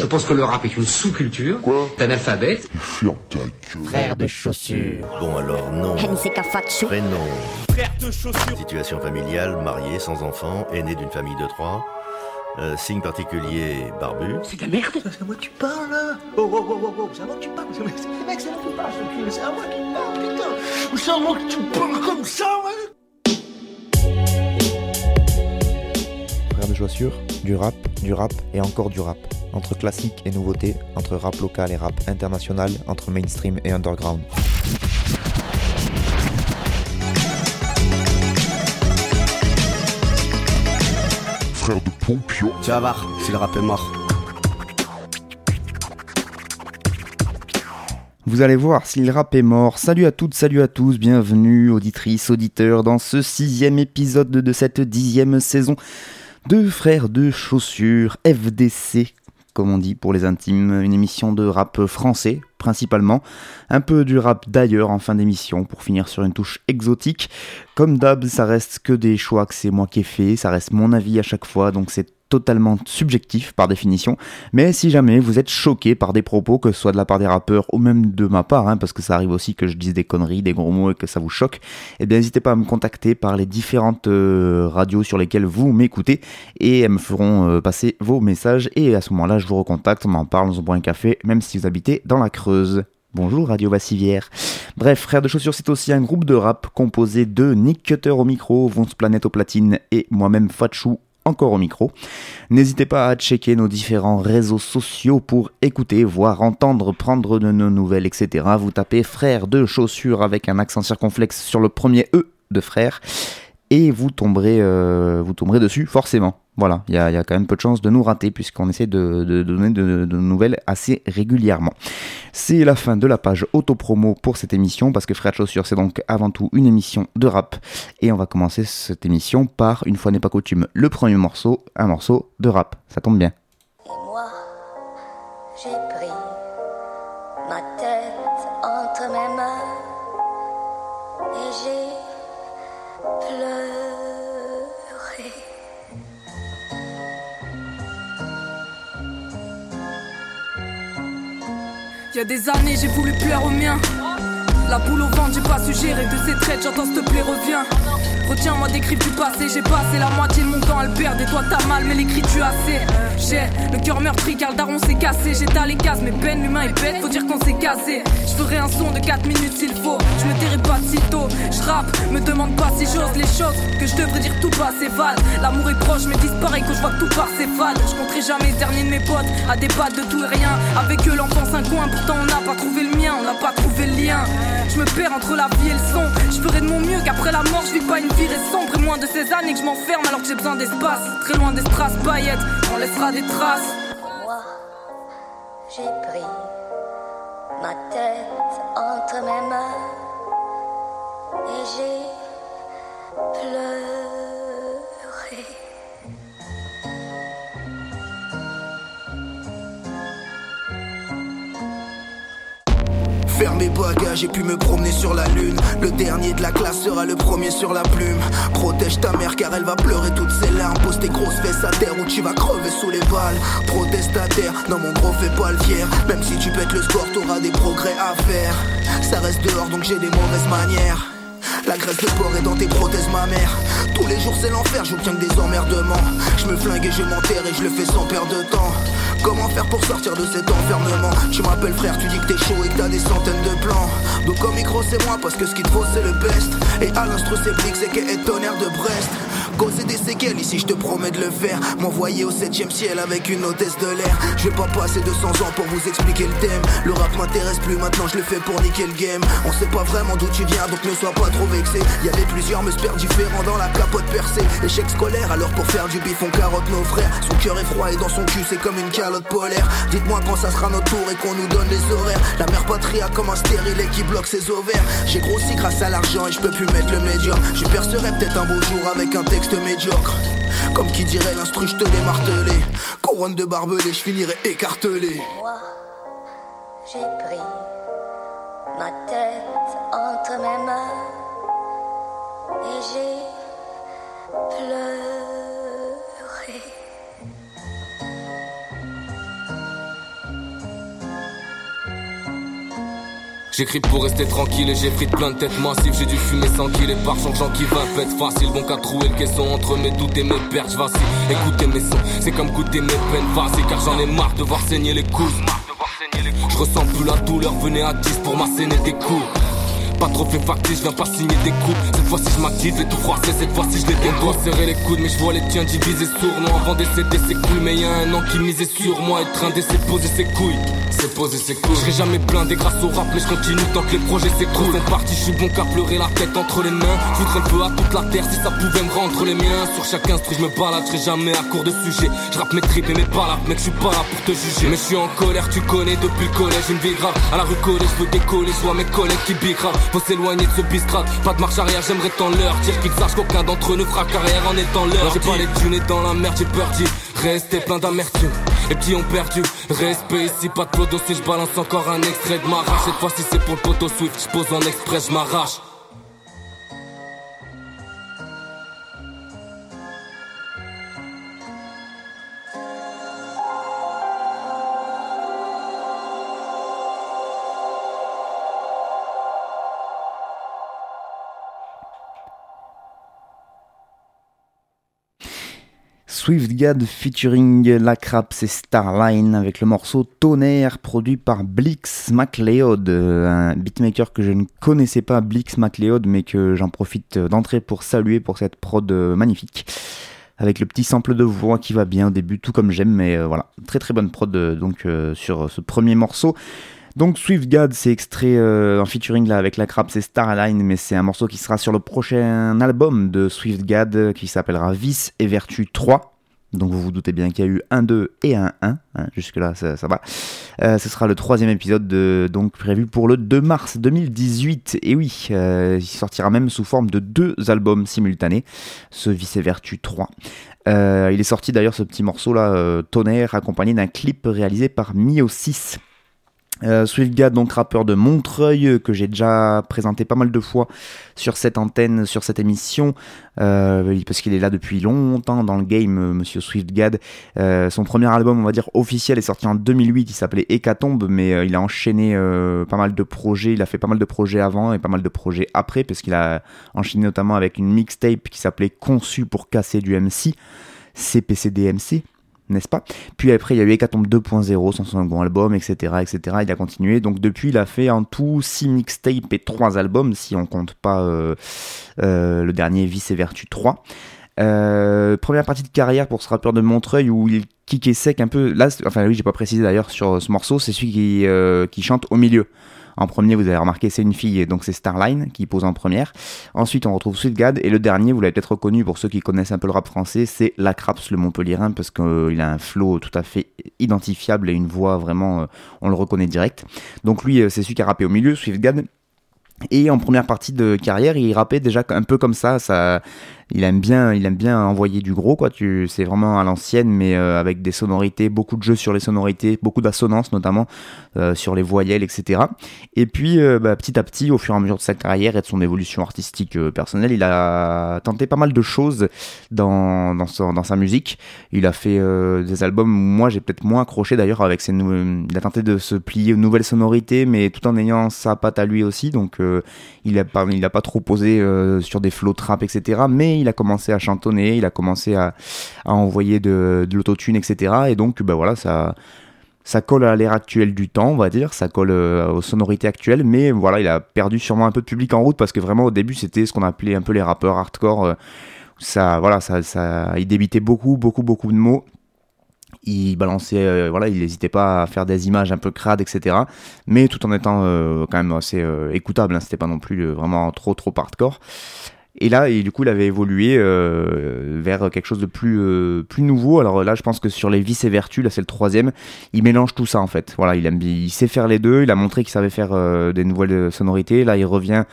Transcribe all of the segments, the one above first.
Je pense que le rap est une sous-culture d'un alphabet. Frère de chaussures. Bon alors non. Prénom. Frère de chaussures. Situation familiale, marié, sans enfant, aîné d'une famille de trois. Euh, signe particulier, barbu. C'est de la merde. C'est à moi que tu parles là Oh oh oh oh oh, c'est à moi que tu parles C'est mec, c'est à moi que tu parles, c'est à moi que tu parles, putain C'est à moi que tu parles comme ça, ouais? Frère de chaussures, du rap, du rap et encore du rap. Entre classique et nouveauté, entre rap local et rap international, entre mainstream et underground. Frère de Pompion. Tu vas voir, si le rap est mort. Vous allez voir si le rap est mort. Salut à toutes, salut à tous, bienvenue auditrices, auditeurs dans ce sixième épisode de cette dixième saison de Frères de Chaussures, FDC, comme on dit pour les intimes, une émission de rap français principalement, un peu du rap d'ailleurs en fin d'émission pour finir sur une touche exotique. Comme d'hab, ça reste que des choix que c'est moi qui ai fait, ça reste mon avis à chaque fois, donc c'est totalement subjectif par définition, mais si jamais vous êtes choqué par des propos, que ce soit de la part des rappeurs ou même de ma part, hein, parce que ça arrive aussi que je dise des conneries, des gros mots et que ça vous choque, eh bien n'hésitez pas à me contacter par les différentes euh, radios sur lesquelles vous m'écoutez et elles me feront euh, passer vos messages et à ce moment-là je vous recontacte, on en parle, on se boit un café, même si vous habitez dans la Creuse. Bonjour Radio Vassivière. Bref, Frères de Chaussures, c'est aussi un groupe de rap composé de Nick Cutter au micro, Vonce Planète au platine et moi-même Fatchou encore au micro. N'hésitez pas à checker nos différents réseaux sociaux pour écouter, voir, entendre, prendre de nos nouvelles, etc. Vous tapez frère de chaussures avec un accent circonflexe sur le premier E de frère et vous tomberez, euh, vous tomberez dessus forcément. Voilà, il y, a quand même peu de chances de nous rater puisqu'on essaie de, donner de, nouvelles assez régulièrement. C'est la fin de la page autopromo pour cette émission parce que Frère de c'est donc avant tout une émission de rap et on va commencer cette émission par, une fois n'est pas coutume, le premier morceau, un morceau de rap. Ça tombe bien. Et moi, j'ai pris ma y a des années, j'ai voulu plaire aux miens. La boule au ventre, j'ai pas su gérer de ces traites, j'entends s'il te plaît, reviens. Retiens-moi des griffes du passé, j'ai passé la moitié de mon temps à le perdre. Et toi, t'as mal, mais l'écrit, tu as assez. J'ai le cœur meurtri car le daron s'est cassé. J'ai les cases, mais peine, l'humain est bête, faut dire qu'on s'est casé. Je ferai un son de 4 minutes s'il faut. Je me tairai pas de sitôt. Je rappe, me demande pas si j'ose les choses que je devrais dire tout bas, c'est val. L'amour est proche, mais disparaît quand je vois tout part, c'est fade. Je compterai jamais le dernier de mes potes à débattre de tout et rien. Avec eux, l'enfance un coin, pourtant on n'a pas trouvé le mien, on n'a pas trouvé le lien. Je me perds entre la vie et le son. Je ferai de mon mieux qu'après la mort, je vis pas une vie sombre. Et moins de ces années que je m'enferme alors que j'ai besoin d'espace. Très loin des strass on laissera des traces. Moi, j'ai pris ma tête entre mes mains et j'ai pleuré. Faire mes bagages et puis me promener sur la lune. Le dernier de la classe sera le premier sur la plume. Protège ta mère car elle va pleurer toutes ses larmes. Pose tes grosses fesses à terre ou tu vas crever sous les balles. Protestataire, non mon gros fais pas le fier. Même si tu pètes le score, t'auras des progrès à faire. Ça reste dehors donc j'ai des mauvaises manières. La graisse de porc est dans tes prothèses, ma mère. Tous les jours c'est l'enfer, je tiens que des emmerdements. Je me flingue et je m'enterre et je le fais sans perdre de temps. Comment faire pour sortir de cet enfermement? Tu m'appelles frère, tu dis que t'es chaud et que t'as des centaines de plans. Donc au micro c'est moi parce que ce qu'il te faut c'est le best. Et à l'instru c'est Blix et qu'est tonnerre de Brest. Causer des séquelles, ici je te promets de le faire. M'envoyer au 7ème ciel avec une hôtesse de l'air. Je vais pas passer 200 ans pour vous expliquer le thème. Le rap m'intéresse plus maintenant, je le fais pour niquer le game. On sait pas vraiment d'où tu viens, donc ne sois pas trop vexé. Y avait plusieurs meusperts différents dans la capote percée. Échec scolaire, alors pour faire du bif, on carotte nos frères. Son cœur est froid et dans son cul, c'est comme une calotte polaire. Dites-moi quand ça sera notre tour et qu'on nous donne les horaires. La mère patrie a comme un stérile qui bloque ses ovaires. J'ai grossi grâce à l'argent et je peux plus mettre le médiocre. Je percerai peut-être un beau jour avec un texte médiocre. Comme qui dirait l'instru, je te l'ai martelé. Couronne de barbelé, je finirai écartelé. Moi, j'ai pris ma tête entre mes mains et j'ai pleuré. J'écris pour rester tranquille et j'ai pris plein de têtes massives. J'ai dû fumer sans qu'il et par gens qui va fait facile. Bon qu'à trouver le caisson entre mes doutes et mes pertes. J'vacille, écoutez mes sons, c'est comme goûter mes peines. Vas-y, car j'en ai marre de voir saigner les coups. Je ressens plus la douleur, venez à 10 pour m'asséner des coups. Pas trop fait factice, je viens pas signer des coups. Cette fois-ci je m'active, les tout froissés, cette fois-ci je les dégoûte. serrer les coudes, mais je vois les tiens divisés sourds. avant d'essayer c'est cool, mais y a un an qui misait sur moi. Être train d'essayer poser ses couilles. C'est poser ses couilles. Je serai jamais blindé grâce au rap, mais je continue tant que les projets s'écroulent. Sont partis, je suis bon qu'à pleurer la tête entre les mains. Foutre un peu à toute la terre si ça pouvait me rendre les miens. Sur chaque instru, je me balade, je jamais à court de sujet. Je mes tripes et mes balades, mec, je suis pas là pour te juger. Mais je suis en colère, tu connais depuis le collège, une vie grave. À la rue collège, je veux décoller, je vois mes collègues qui bicravent. Faut s'éloigner de ce pas de marche arrière, j'aimerais tant leur dire qu'ils sachent qu'aucun d'entre eux ne fera carrière en étant leur. J'ai pas les thunes dans la merde, j'ai peur d'y rester plein d'amertume. Les petits ont perdu respect ici, pas de poteau si je balance encore un extrait de ma rage. Cette fois-ci c'est pour le poteau Swift, je pose en express, je m'arrache. Swiftgad featuring Lacraps et Starline avec le morceau Tonnerre produit par Blix MacLeod, un beatmaker que je ne connaissais pas, Blix MacLeod, mais que j'en profite d'entrer pour saluer pour cette prod magnifique. Avec le petit sample de voix qui va bien au début, tout comme j'aime, mais euh, voilà, très très bonne prod euh, donc euh, sur ce premier morceau. Donc Swiftgad, c'est extrait en featuring là avec la Craps et Starline, mais c'est un morceau qui sera sur le prochain album de Swiftgad qui s'appellera Vice et Vertu 3. Donc vous vous doutez bien qu'il y a eu un 2 et un 1, hein, jusque là ça, va. Euh, ce sera le troisième épisode de, donc prévu pour le 2 mars 2018. Et oui, euh, il sortira même sous forme de deux albums simultanés, ce Vice Vertu 3. Euh, il est sorti d'ailleurs ce petit morceau là, Tonnerre, accompagné d'un clip réalisé par Mio 6. Euh, Swiftgad, donc rappeur de Montreuil, euh, que j'ai déjà présenté pas mal de fois sur cette antenne, sur cette émission, euh, parce qu'il est là depuis longtemps dans le game, euh, Monsieur Swiftgad. Son premier album, on va dire officiel, est sorti en 2008, il s'appelait Hécatombe, mais il a enchaîné pas mal de projets, il a fait pas mal de projets avant et pas mal de projets après, parce qu'il a enchaîné notamment avec une mixtape qui s'appelait Conçu pour casser du MC, CPCDMC n'est-ce pas? Puis après, il y a eu Hecatombe 2.0, son second album, etc., etc. Il a continué. Donc depuis, il a fait en tout 6 mixtapes et 3 albums, si on compte pas euh, euh, le dernier Vice et Vertu 3. Euh, première partie de carrière pour ce rappeur de Montreuil où il kickait sec un peu. Là, enfin oui, j'ai pas précisé d'ailleurs sur ce morceau, c'est celui qui chante au milieu. En premier, vous avez remarqué, c'est une fille, donc c'est Starline qui pose en première. Ensuite, on retrouve Sweetgad. Et le dernier, vous l'avez peut-être reconnu pour ceux qui connaissent un peu le rap français, c'est Lacraps, le Montpellierin, parce qu'il euh, a un flow tout à fait identifiable et une voix vraiment, euh, on le reconnaît direct. Donc lui, euh, c'est celui qui a rappé au milieu, Swiftgad. Et en première partie de carrière, il rappait déjà un peu comme ça, ça il aime bien, il aime bien envoyer du gros, quoi. Tu, c'est vraiment à l'ancienne, mais euh, avec des sonorités, beaucoup de jeux sur les sonorités, beaucoup d'assonances notamment euh, sur les voyelles, etc. Et puis, euh, bah, petit à petit, au fur et à mesure de sa carrière et de son évolution artistique personnelle, il a tenté pas mal de choses dans dans, dans sa musique. Il a fait des albums. Moi, j'ai peut-être moins accroché d'ailleurs avec ses. Il a tenté de se plier aux nouvelles sonorités, mais tout en ayant sa patte à lui aussi. Donc, il a pas, il a pas trop posé sur des flow trap, etc. Mais il a commencé à chantonner, il a commencé à, envoyer de, l'autotune, etc. Et donc, ben voilà, ça, ça colle à l'ère actuelle du temps, on va dire, ça colle euh, aux sonorités actuelles, mais voilà, il a perdu sûrement un peu de public en route parce que vraiment au début c'était ce qu'on appelait un peu les rappeurs hardcore. Euh, ça, voilà, ça, ça, il débitait beaucoup, beaucoup, beaucoup de mots. Il balançait, euh, voilà, il n'hésitait pas à faire des images un peu crades, etc. Mais tout en étant quand même assez écoutable, hein, c'était pas non plus vraiment trop, trop hardcore. Et là, du coup, il avait évolué euh, vers quelque chose de plus, euh, plus nouveau. Alors là, je pense que sur les vices et vertus, là c'est le troisième, il mélange tout ça en fait. Voilà, il, sait faire les deux. Il a montré qu'il savait faire euh, des nouvelles sonorités. Là, il revient.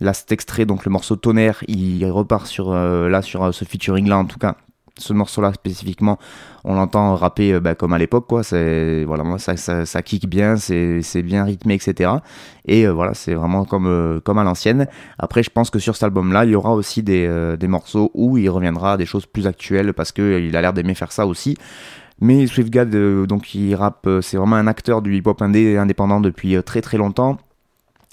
Là, cet extrait, donc le morceau tonnerre, il repart sur là sur ce featuring là en tout cas ce morceau-là spécifiquement, on l'entend rapper euh, bah, comme à l'époque, quoi. C'est voilà, ça, ça, ça kick bien, c'est bien rythmé, etc. Et euh, voilà, c'est vraiment comme euh, comme à l'ancienne. Après, je pense que sur cet album-là, il y aura aussi des, des morceaux où il reviendra à des choses plus actuelles parce que il a l'air d'aimer faire ça aussi. Mais Swiftgad, donc il rappe, c'est vraiment un acteur du hip-hop indé, indépendant depuis très très longtemps.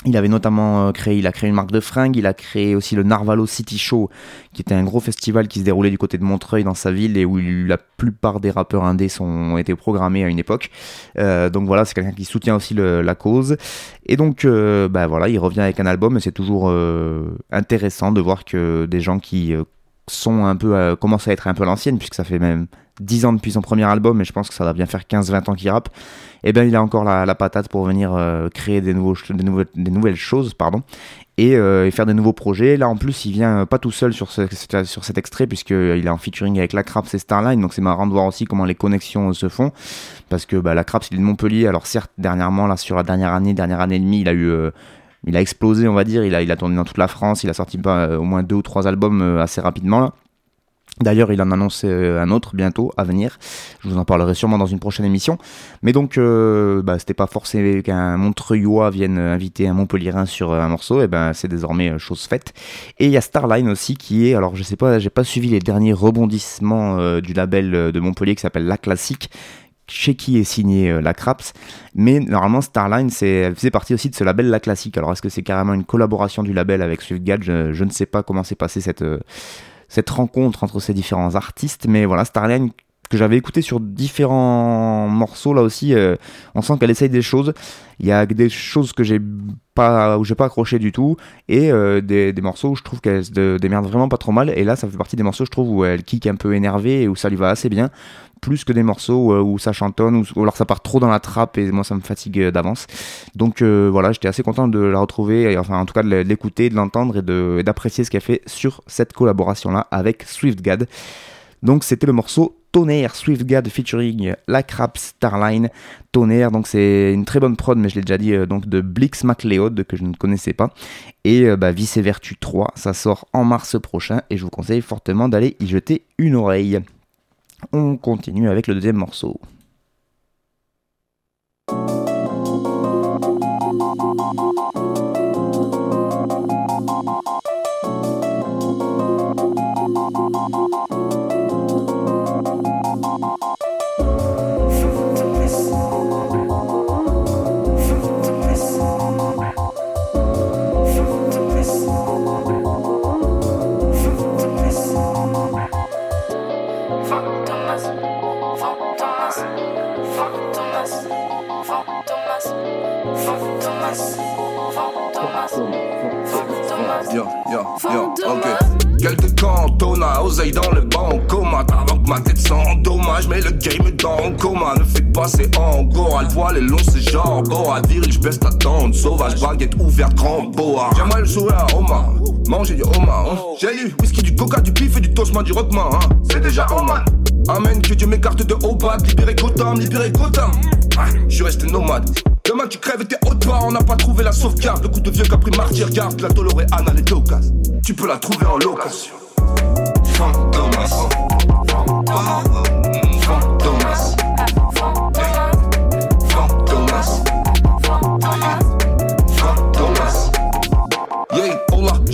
Il avait notamment euh, créé, il a créé une marque de fringues, il a créé aussi le Narvalo City Show, qui était un gros festival qui se déroulait du côté de Montreuil dans sa ville et où la plupart des rappeurs indés ont été programmés à une époque. Euh, donc voilà, c'est quelqu'un qui soutient aussi la cause. Et donc, euh, bah voilà, il revient avec un album et c'est toujours intéressant de voir que des gens qui sont un peu, commencent à être un peu l'ancienne, puisque ça fait même 10 ans depuis son premier album, et je pense que ça va bien faire 15-20 ans qu'il rappe, eh bien il a encore la, patate pour venir euh, créer des, nouvelles, choses, euh, et, faire des nouveaux projets. Là en plus, il vient euh, pas tout seul sur, ce, sur cet extrait, puisqu'il est en featuring avec La Craps et Starline, donc c'est marrant de voir aussi comment les connexions se font, parce que bah, La Craps il est de Montpellier, alors certes, dernièrement, là sur la dernière année, dernière année et demie, il a eu explosé, on va dire. Il a, tourné dans toute la France. Il a sorti pas, au moins deux ou trois albums assez rapidement. Là. D'ailleurs, il en annonce euh, un autre bientôt à venir. Je vous en parlerai sûrement dans une prochaine émission. Mais donc, euh, bah, c'était pas forcé qu'un Montreuillois vienne inviter un Montpellierin sur un morceau. Et ben, c'est désormais euh, chose faite. Et il y a Starline aussi qui est, alors je sais pas, j'ai pas suivi les derniers rebondissements du label de Montpellier qui s'appelle La Classique chez qui est signé la Craps, mais normalement Starline c'est, faisait partie aussi de ce label La Classique. Alors est-ce que c'est carrément une collaboration du label avec SwiftGad je, je, ne sais pas comment s'est passé cette, cette rencontre entre ces différents artistes. Mais voilà, Starline que j'avais écouté sur différents morceaux là aussi, euh, on sent qu'elle essaye des choses. Il y a des choses que j'ai pas où j'ai pas accroché du tout et euh, des, morceaux où je trouve qu'elle se démerde vraiment pas trop mal. Et là, ça fait partie des morceaux je trouve où elle kick un peu énervée et où ça lui va assez bien plus que des morceaux où, ça chantonne ou, alors ça part trop dans la trappe et moi ça me fatigue euh, d'avance. Donc euh, voilà, j'étais assez content de la retrouver, enfin en tout cas de l'écouter, de l'entendre et d'apprécier ce qu'elle fait sur cette collaboration-là avec SwiftGad. Donc c'était le morceau Tonnerre, SwiftGad featuring La Crap Starline. Tonnerre, donc c'est une très bonne prod, mais je l'ai déjà dit, euh, donc de Blix MacLeod, que je ne connaissais pas. Et bah, Vice Vertu 3, ça sort en mars prochain, et je vous conseille fortement d'aller y jeter une oreille. On continue avec le deuxième morceau. Ma tête sans dommage, mais le game est dans le coma. Ne fais pas, c'est en go. Elle voit les longs, c'est genre boa. Viril, j'baisse ta tente. Sauvage, baguette ouverte, grand boa. J'aimerais le sourire à Oma. Manger du Oma, hein. J'ai lu whisky, du coca, du pif et du toast, du rockman, hein. C'est déjà Oman. Amen, que Dieu m'écarte de haut bas. Libéré Gotham, libéré Gotham. Ah, je suis resté nomade. Demain tu crèves et t'es haute on n'a pas trouvé la sauvegarde. Le coup de vieux qu'a pris martyr, garde la Doloré Anna, les Daukas. Tu peux la trouver en location.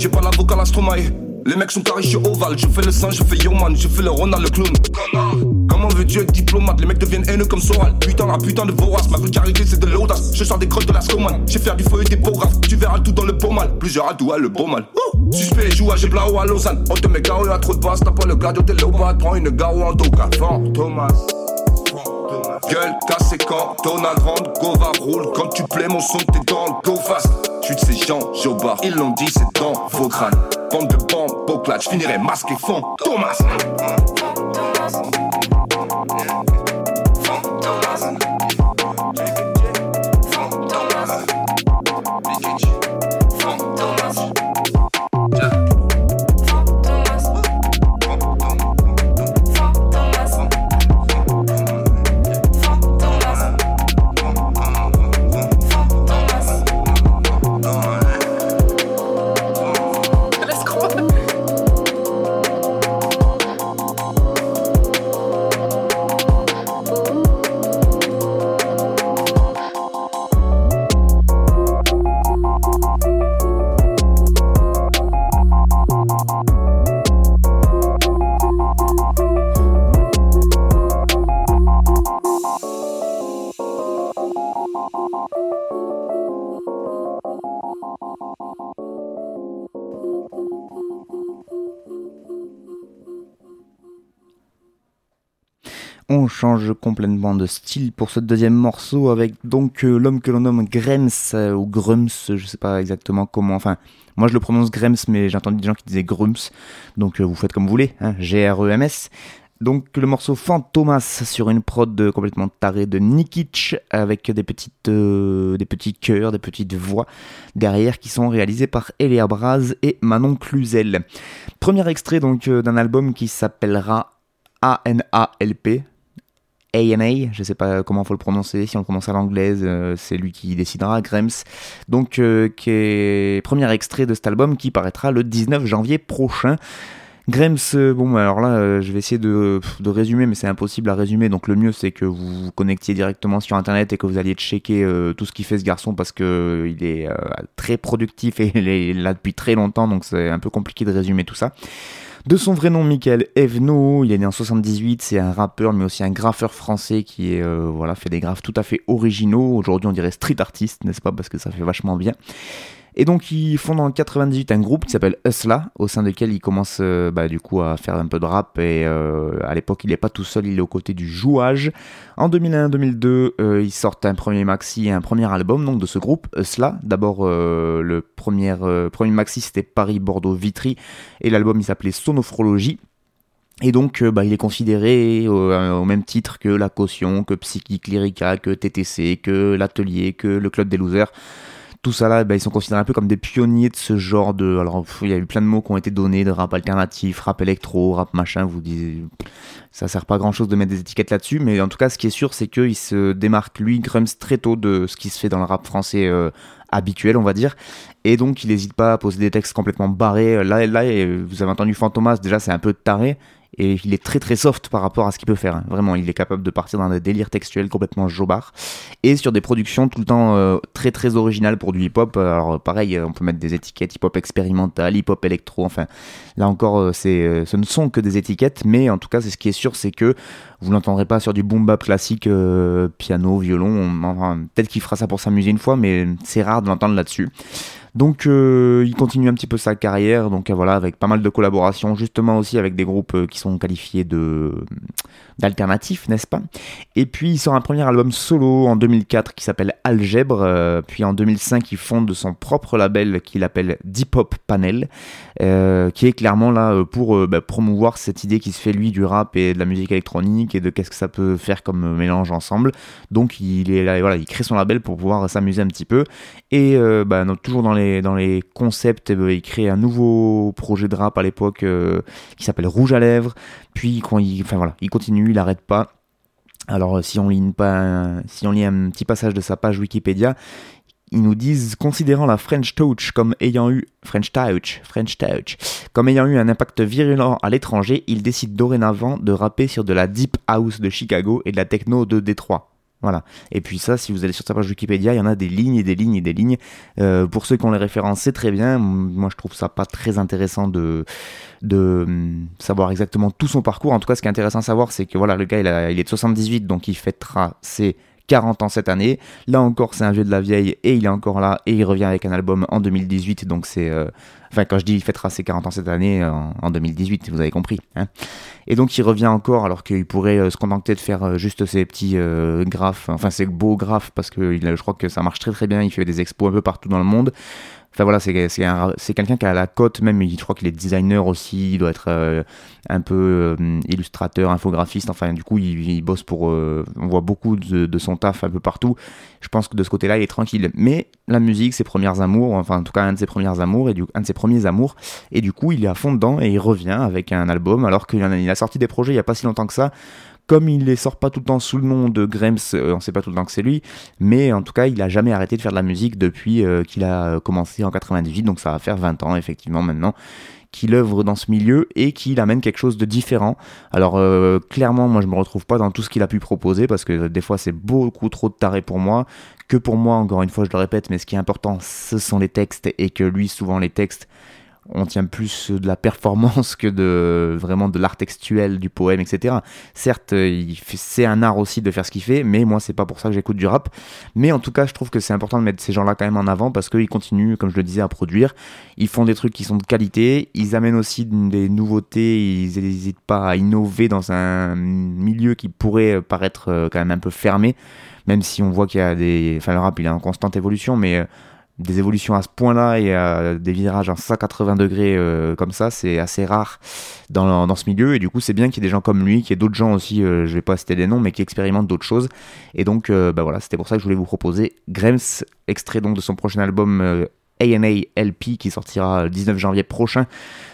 J'ai pas l'avocat l'astromaille. Les mecs sont carrés, je suis ovale. Je fais le singe, je fais Yoman, je fais le Ronald, le clown. Comment veux-tu être diplomate? Les mecs deviennent haineux comme Soral. Putain, la putain de vorace. Ma vulgarité, c'est de l'audace. Je sors des crottes de la scoman. J'ai faire du feu et des beaux Tu verras tout dans le beau. Plusieurs à le beau. Suspect, joue à j'ai blau à Lausanne. On te met KO à trop de basse. T'as pas le cardio, t'es low Prends une garo en toka. Thomas. Gueule cassée quand Donald rentre, go va roule Quand tu plais mon son t'es dans le go fast Tu de ces gens, Jobar, ils l'ont dit c'est dans vos crânes Bande de bombes, beau je finirai masqué fond Thomas complètement de style pour ce deuxième morceau avec donc euh, l'homme que l'on nomme Grems euh, ou Grums, je sais pas exactement comment, enfin moi je le prononce Grems mais j'ai entendu des gens qui disaient Grums, donc euh, vous faites comme vous voulez, hein, G-R-E-M-S. Donc le morceau Fantomas sur une prod complètement tarée de Nikic avec des petites des petits chœurs, des petites voix derrière qui sont réalisées par Elia Braz et Manon Cluzel. Premier extrait donc d'un album qui s'appellera A-N-A-L-P, ANA, je sais pas comment faut le prononcer, si on prononce à l'anglaise, euh, c'est lui qui décidera, Grems. Donc, euh, qui est premier extrait de cet album qui paraîtra le 19 janvier prochain. Grems, euh, bon, alors là, je vais essayer de, de résumer, mais c'est impossible à résumer. Donc, le mieux, c'est que vous vous connectiez directement sur internet et que vous alliez checker tout ce qu'il fait ce garçon parce que il est très productif et il est là depuis très longtemps, donc c'est un peu compliqué de résumer tout ça. De son vrai nom, Michael Evno, il est né en 78, c'est un rappeur mais aussi un graffeur français qui euh, voilà, fait des graphes tout à fait originaux. Aujourd'hui on dirait street artist, n'est-ce pas, parce que ça fait vachement bien. Et donc ils fondent en 98 un groupe qui s'appelle Usla, au sein duquel il commence euh, bah, du coup à faire un peu de rap et euh, à l'époque il n'est pas tout seul, il est aux côtés du jouage. En 2001-2002 euh, ils sortent un premier maxi et un premier album donc de ce groupe Usla. D'abord le premier, premier maxi c'était Paris, Bordeaux, Vitry et l'album il s'appelait Sonophrologie. Et donc, bah, il est considéré au, même titre que La Caution, que Psychique Lyrica, que TTC, que L'Atelier, que le Club des Losers tout ça là, bah, ils sont considérés un peu comme des pionniers de ce genre de. Alors, il y a eu plein de mots qui ont été donnés, de rap alternatif, rap électro, rap machin. Vous dites, ça sert pas grand chose de mettre des étiquettes là-dessus, mais en tout cas, ce qui est sûr, c'est qu'il se démarque lui, Grums, très tôt de ce qui se fait dans le rap français euh, habituel, on va dire. Et donc, il n'hésite pas à poser des textes complètement barrés. Là, là, vous avez entendu Fantomas, déjà, c'est un peu taré et il est très très soft par rapport à ce qu'il peut faire. Hein. Vraiment, il est capable de partir dans des délires textuels complètement jobard et sur des productions tout le temps euh, très très originales pour du hip-hop. Alors pareil, on peut mettre des étiquettes hip-hop expérimental, hip-hop électro. Enfin, là encore, euh, c'est, euh, ce ne sont que des étiquettes, mais en tout cas, c'est ce qui est sûr, c'est que vous l'entendrez pas sur du boom bap classique, piano, violon. Enfin, peut-être qu'il fera ça pour s'amuser une fois, mais c'est rare de l'entendre là-dessus. Donc euh, il continue un petit peu sa carrière, donc euh, voilà, avec pas mal de collaborations, justement aussi avec des groupes euh, qui sont qualifiés d'alternatifs, n'est-ce pas? Et puis il sort un premier album solo en 2004 qui s'appelle Algèbre, puis en 2005 il fonde son propre label qu'il appelle Deep Hop Panel, qui est clairement là pour bah, promouvoir cette idée qui se fait lui du rap et de la musique électronique et de qu'est-ce que ça peut faire comme mélange ensemble. Donc il est là, il crée son label pour pouvoir s'amuser un petit peu et bah, toujours dans les concepts, euh, il crée un nouveau projet de rap à l'époque euh, qui s'appelle Rouge à lèvres. Puis quand il, continue, il n'arrête pas. Alors euh, si on lit pas, si on lit un petit passage de sa page Wikipédia, ils nous disent, considérant la French Touch comme ayant eu French Touch, French Touch, comme ayant eu un impact virulent à l'étranger, il décide dorénavant de rapper sur de la deep house de Chicago et de la techno de Détroit. Voilà. Et puis ça, si vous allez sur sa page Wikipédia, il y en a des lignes et des lignes et des lignes. Euh, pour ceux qui ont les références, c'est très bien. Moi, je trouve ça pas très intéressant de, hum, savoir exactement tout son parcours. En tout cas, ce qui est intéressant à savoir, c'est que voilà, le gars, il est de 78, donc il fêtera ses 40 ans cette année. Là encore, c'est un vieux de la vieille et il est encore là et il revient avec un album en 2018. Donc c'est. Euh, enfin, quand je dis il fêtera ses 40 ans cette année, en, 2018, vous avez compris. Hein. Et donc il revient encore alors qu'il pourrait euh, se contenter de faire euh, juste ses petits graphes, enfin ses beaux graphes parce que je crois que ça marche très très bien. Il fait des expos un peu partout dans le monde. Voilà, c'est quelqu'un qui a la cote, même je crois qu'il est designer aussi, il doit être euh, un peu euh, illustrateur, infographiste, enfin du coup il, bosse pour... Euh, on voit beaucoup de, son taf un peu partout. Je pense que de ce côté-là il est tranquille. Mais la musique, ses premières amours, enfin en tout cas un de ses premiers amours, et du, un de ses premiers amours, et du coup il est à fond dedans et il revient avec un album alors qu'il a, a sorti des projets il n'y a pas si longtemps que ça comme il les sort pas tout le temps sous le nom de Grems, euh, on sait pas tout le temps que c'est lui, mais en tout cas, il a jamais arrêté de faire de la musique depuis euh, qu'il a commencé en 98, donc ça va faire 20 ans effectivement maintenant qu'il œuvre dans ce milieu et qu'il amène quelque chose de différent. Alors euh, clairement, moi je me retrouve pas dans tout ce qu'il a pu proposer parce que des fois c'est beaucoup trop de taré pour moi. Que pour moi, encore une fois, je le répète, mais ce qui est important, ce sont les textes et que lui, souvent les textes on tient plus de la performance que de vraiment de l'art textuel du poème, etc. Certes, c'est un art aussi de faire ce qu'il fait, mais moi c'est pas pour ça que j'écoute du rap. Mais en tout cas, je trouve que c'est important de mettre ces gens-là quand même en avant parce qu'ils continuent, comme je le disais, à produire. Ils font des trucs qui sont de qualité. Ils amènent aussi des nouveautés. Ils n'hésitent pas à innover dans un milieu qui pourrait paraître euh, quand même un peu fermé, même si on voit qu'il y a des, enfin le rap il est en constante évolution, mais euh, des évolutions à ce point-là et à des virages en 180 degrés euh, comme ça, c'est assez rare dans, dans, ce milieu. Et du coup, c'est bien qu'il y ait des gens comme lui, qu'il y ait d'autres gens aussi, euh, je vais pas citer des noms, mais qui expérimentent d'autres choses. Et donc, euh, bah voilà, c'était pour ça que je voulais vous proposer Grems, extrait donc de son prochain album ANA LP qui sortira le 19 janvier prochain.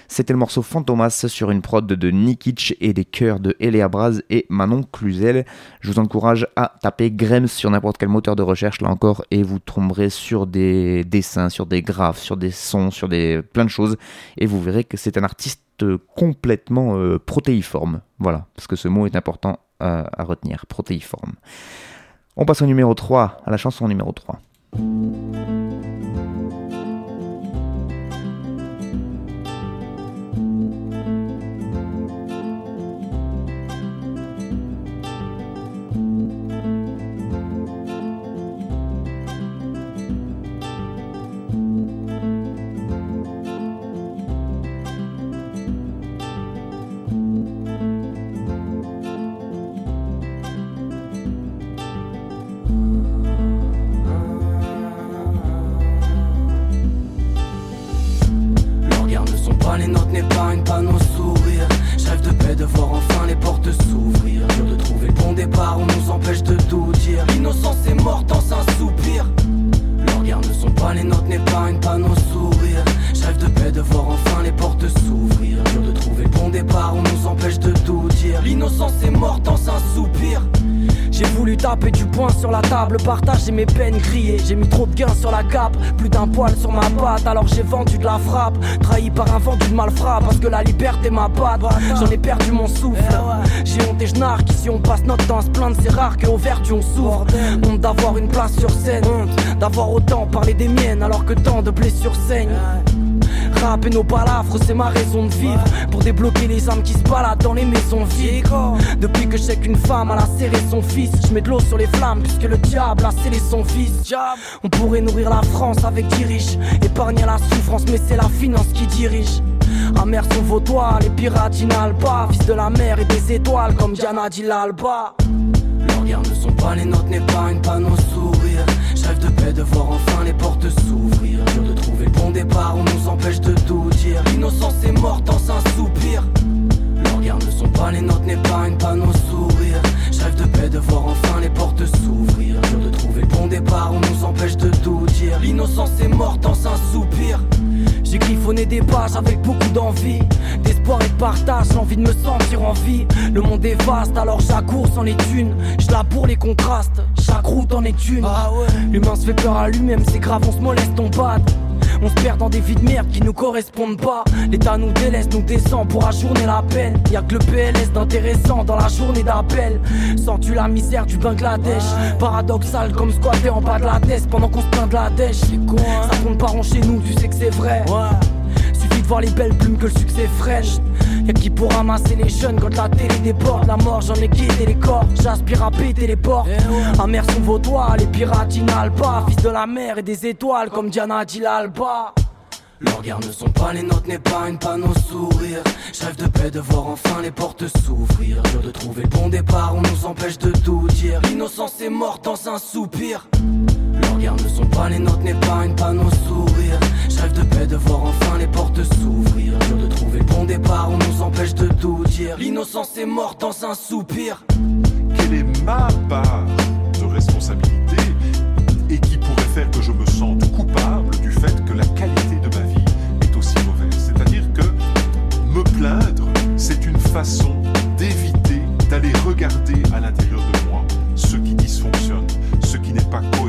C'était le morceau Fantomas sur une prod de Nikic et des chœurs de Eléa Braz et Manon Cluzel. Je vous encourage à taper Grems sur n'importe quel moteur de recherche là encore et vous tomberez sur des dessins, sur des graphes, sur des sons, sur des plein de choses et vous verrez que c'est un artiste complètement euh, protéiforme. Voilà, parce que ce mot est important à, à retenir, protéiforme. On passe au numéro 3, à la chanson numéro 3. J'ai mes peines grillées. J'ai mis trop de gains sur la cape, plus d'un poil sur ma patte. Alors j'ai vendu de la frappe, trahi par un vendu de malfrat. Parce que la liberté m'a patte, j'en ai perdu mon souffle. J'ai honte et je narque, ici on passe notre temps à se plaindre, c'est rare qu'au vertu on souffre. Honte d'avoir une place sur scène, honte d'avoir autant parlé des miennes alors que tant de blessures saignent. Rap et nos palafres, c'est ma raison de vivre. Pour débloquer les âmes qui se baladent dans les maisons vides. Depuis que je sais qu'une femme a serré son fils, je mets de l'eau sur les flammes puisque le diable a scellé son fils. On pourrait nourrir la France avec des riches, épargner la souffrance, mais c'est la finance qui dirige. Amers sont vautois, les pirates pas fils de la mer et des étoiles comme Diana dit l'alba. Leurs guerres ne sont pas les nôtres, n'est pas une panneau sourire. Rêve de paix de voir enfin les portes s'ouvrir. Bon départ, on nous empêche de tout dire. L'innocence est morte dans un soupir. Leurs guerres ne sont pas les nôtres, n'est pas une panneau sourire. Rêve de paix de voir enfin les portes s'ouvrir. Dur de trouver le bon départ, on nous empêche de tout dire. L'innocence est morte dans un soupir. J'ai griffonné des pages avec beaucoup d'envie, d'espoir et de partage, l'envie de me sentir en vie. Le monde est vaste, alors chaque course en est une. Je pour les contrastes, chaque route en est une. Ah L'humain se fait peur à lui-même, c'est grave, on se moleste, on bat. On se perd dans des vies de merde qui nous correspondent pas. L'État nous délaisse, nous descend pour ajourner la peine. Y'a que le PLS d'intéressant dans la journée d'appel. Sens-tu la misère du Bangladesh Paradoxal comme squatter en bas de la pendant qu'on se plaint de la dèche. Ça compte pas chez nous, tu sais que c'est vrai. De voir les belles plumes que le succès freine. Y'a qui pour ramasser les jeunes quand la télé déborde La mort j'en ai quitté les corps J'aspire à péter les portes eh Amers sont vautois, les pirates inhalent pas Fils de la mer et des étoiles comme Diana dit l'alba leurs guerres ne sont pas les nôtres, n'est pas une panneau sourire. J'rêve de paix, de voir enfin les portes s'ouvrir. Dur de trouver le bon départ, on nous empêche de tout dire. L'innocence est morte dans un soupir. Leurs guerres ne sont pas les nôtres, n'est pas une panneau sourire. J'rêve de paix, de voir enfin les portes s'ouvrir. Dur de trouver bon départ, on nous empêche de tout dire. L'innocence est morte dans un soupir. Quelle est ma part de responsabilité et qui pourrait faire que je me sente coupable du fait que la qualité de ma vie est aussi mauvaise? C'est-à-dire que me plaindre, c'est une façon d'éviter d'aller regarder à l'intérieur de moi ce qui dysfonctionne, ce qui n'est pas cohérent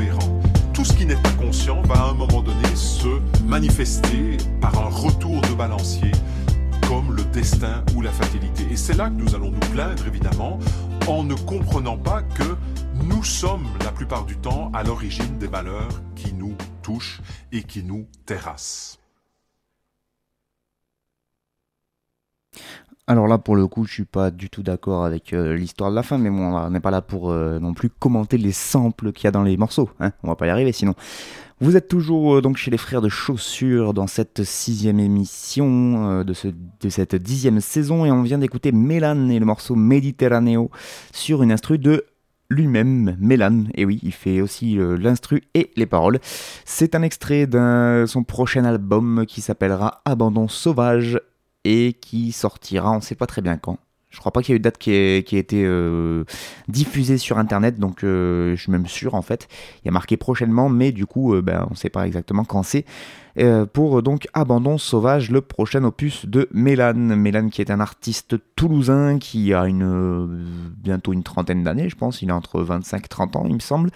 n'est pas conscient va à un moment donné se manifester par un retour de balancier comme le destin ou la fatalité. Et c'est là que nous allons nous plaindre, évidemment, en ne comprenant pas que nous sommes la plupart du temps à l'origine des malheurs qui nous touchent et qui nous terrassent. Alors là, pour le coup, je suis pas du tout d'accord avec euh, l'histoire de la fin, mais bon, on n'est pas là pour euh, non plus commenter les samples qu'il y a dans les morceaux. Hein on va pas y arriver sinon. Vous êtes toujours euh, donc chez les frères de chaussures dans cette sixième émission de, ce, de cette dixième saison et on vient d'écouter Mélan et le morceau Mediterraneo sur une instru de lui-même, Mélan, et oui, il fait aussi l'instru et les paroles. C'est un extrait de son prochain album qui s'appellera Abandon sauvage et qui sortira, on ne sait pas très bien quand. Je crois pas qu'il y ait eu de date qui, ait, été euh, diffusée sur internet, donc euh, je suis même sûr en fait. Il y a marqué prochainement, mais du coup, euh, ben, on ne sait pas exactement quand c'est. pour donc Abandon Sauvage, le prochain opus de Mélan. Mélan qui est un artiste toulousain qui a une, bientôt une trentaine d'années, je pense. Il est entre 25 et 30 ans, il me semble.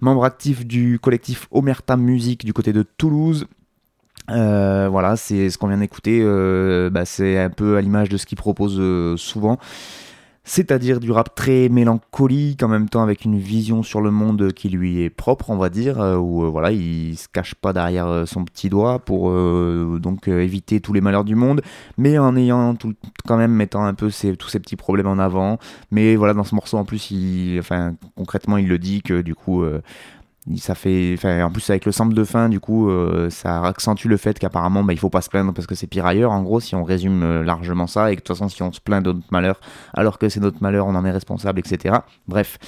Membre actif du collectif Omerta Musique du côté de Toulouse euh, voilà, c'est ce qu'on vient d'écouter. Euh, bah, c'est un peu à l'image de ce qu'il propose euh, souvent. C'est-à-dire du rap très mélancolique, en même temps avec une vision sur le monde qui lui est propre, on va dire, où voilà, il se cache pas derrière son petit doigt pour donc éviter tous les malheurs du monde, mais en ayant tout, quand même mettant un peu tous ces petits problèmes en avant. Mais voilà, dans ce morceau en plus, il, enfin concrètement, il le dit que du coup, ça fait en plus avec le sample de fin du coup euh, ça accentue le fait qu'apparemment bah, il faut pas se plaindre parce que c'est pire ailleurs. En gros si on résume euh, largement ça et que de toute façon si on se plaint de notre malheur alors que c'est notre malheur on en est responsable etc bref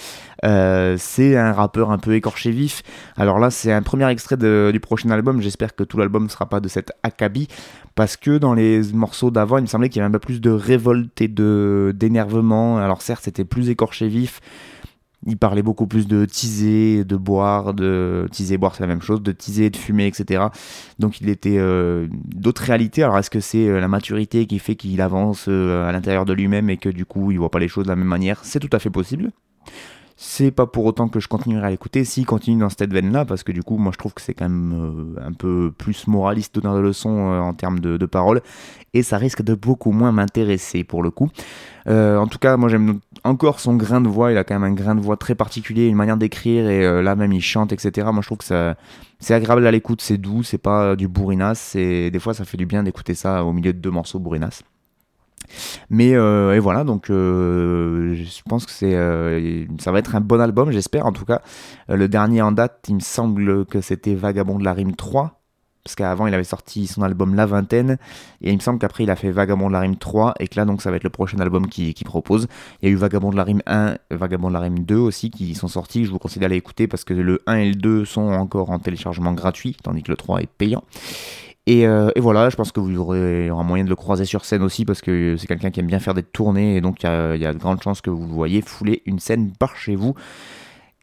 euh, c'est un rappeur un peu écorché vif. Alors là c'est un premier extrait du prochain album. J'espère que tout l'album ne sera pas de cet acabit parce que dans les morceaux d'avant il me semblait qu'il y avait un peu plus de révolte et de d'énervement. Alors certes c'était plus écorché vif il parlait beaucoup plus de teaser, de boire, de teaser, boire c'est la même chose, de teaser, de fumer, etc. Donc il était euh, d'autres réalités. Alors est-ce que c'est euh, la maturité qui fait qu'il avance euh, à l'intérieur de lui-même et que du coup il voit pas les choses de la même manière? C'est tout à fait possible. C'est pas pour autant que je continuerai à l'écouter s'il continue dans cette veine-là, parce que du coup, moi je trouve que c'est quand même un peu plus moraliste dans de leçons en termes de, de paroles, et ça risque de beaucoup moins m'intéresser pour le coup. Euh, en tout cas, moi j'aime encore son grain de voix. Il a quand même un grain de voix très particulier, une manière d'écrire et euh, là même il chante, etc. Moi je trouve que c'est agréable à l'écoute, c'est doux, c'est pas du bourrinas. Et des fois ça fait du bien d'écouter ça au milieu de deux morceaux bourrinas. Mais euh, et voilà, donc je pense que c'est, ça va être un bon album, j'espère. En tout cas, le dernier en date, il me semble que c'était Vagabond de la Rime 3, parce qu'avant il avait sorti son album La Vingtaine, et il me semble qu'après il a fait Vagabond de la Rime 3, et que là donc ça va être le prochain album qu'il qui propose. Il y a eu Vagabond de la Rime 1, Vagabond de la Rime 2 aussi qui sont sortis, je vous conseille d'aller écouter parce que le 1 et le 2 sont encore en téléchargement gratuit, tandis que le 3 est payant. Et, euh, et, voilà, je pense que vous aurez un moyen de le croiser sur scène aussi parce que c'est quelqu'un qui aime bien faire des tournées et donc il y a, y a de grandes chances que vous le voyez fouler une scène par chez vous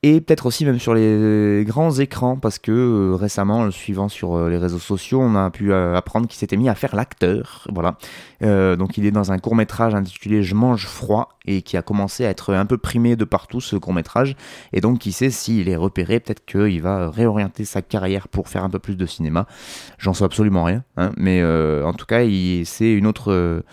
et peut-être aussi même sur les grands écrans parce que euh, récemment, le suivant sur euh, les réseaux sociaux, on a pu euh, apprendre qu'il s'était mis à faire l'acteur. Voilà. donc il est dans un court métrage intitulé Je mange froid et qui a commencé à être un peu primé de partout ce court métrage. Et donc qui sait s'il est repéré, peut-être qu'il va réorienter sa carrière pour faire un peu plus de cinéma. J'en sais absolument rien, hein, mais en tout cas, c'est une autre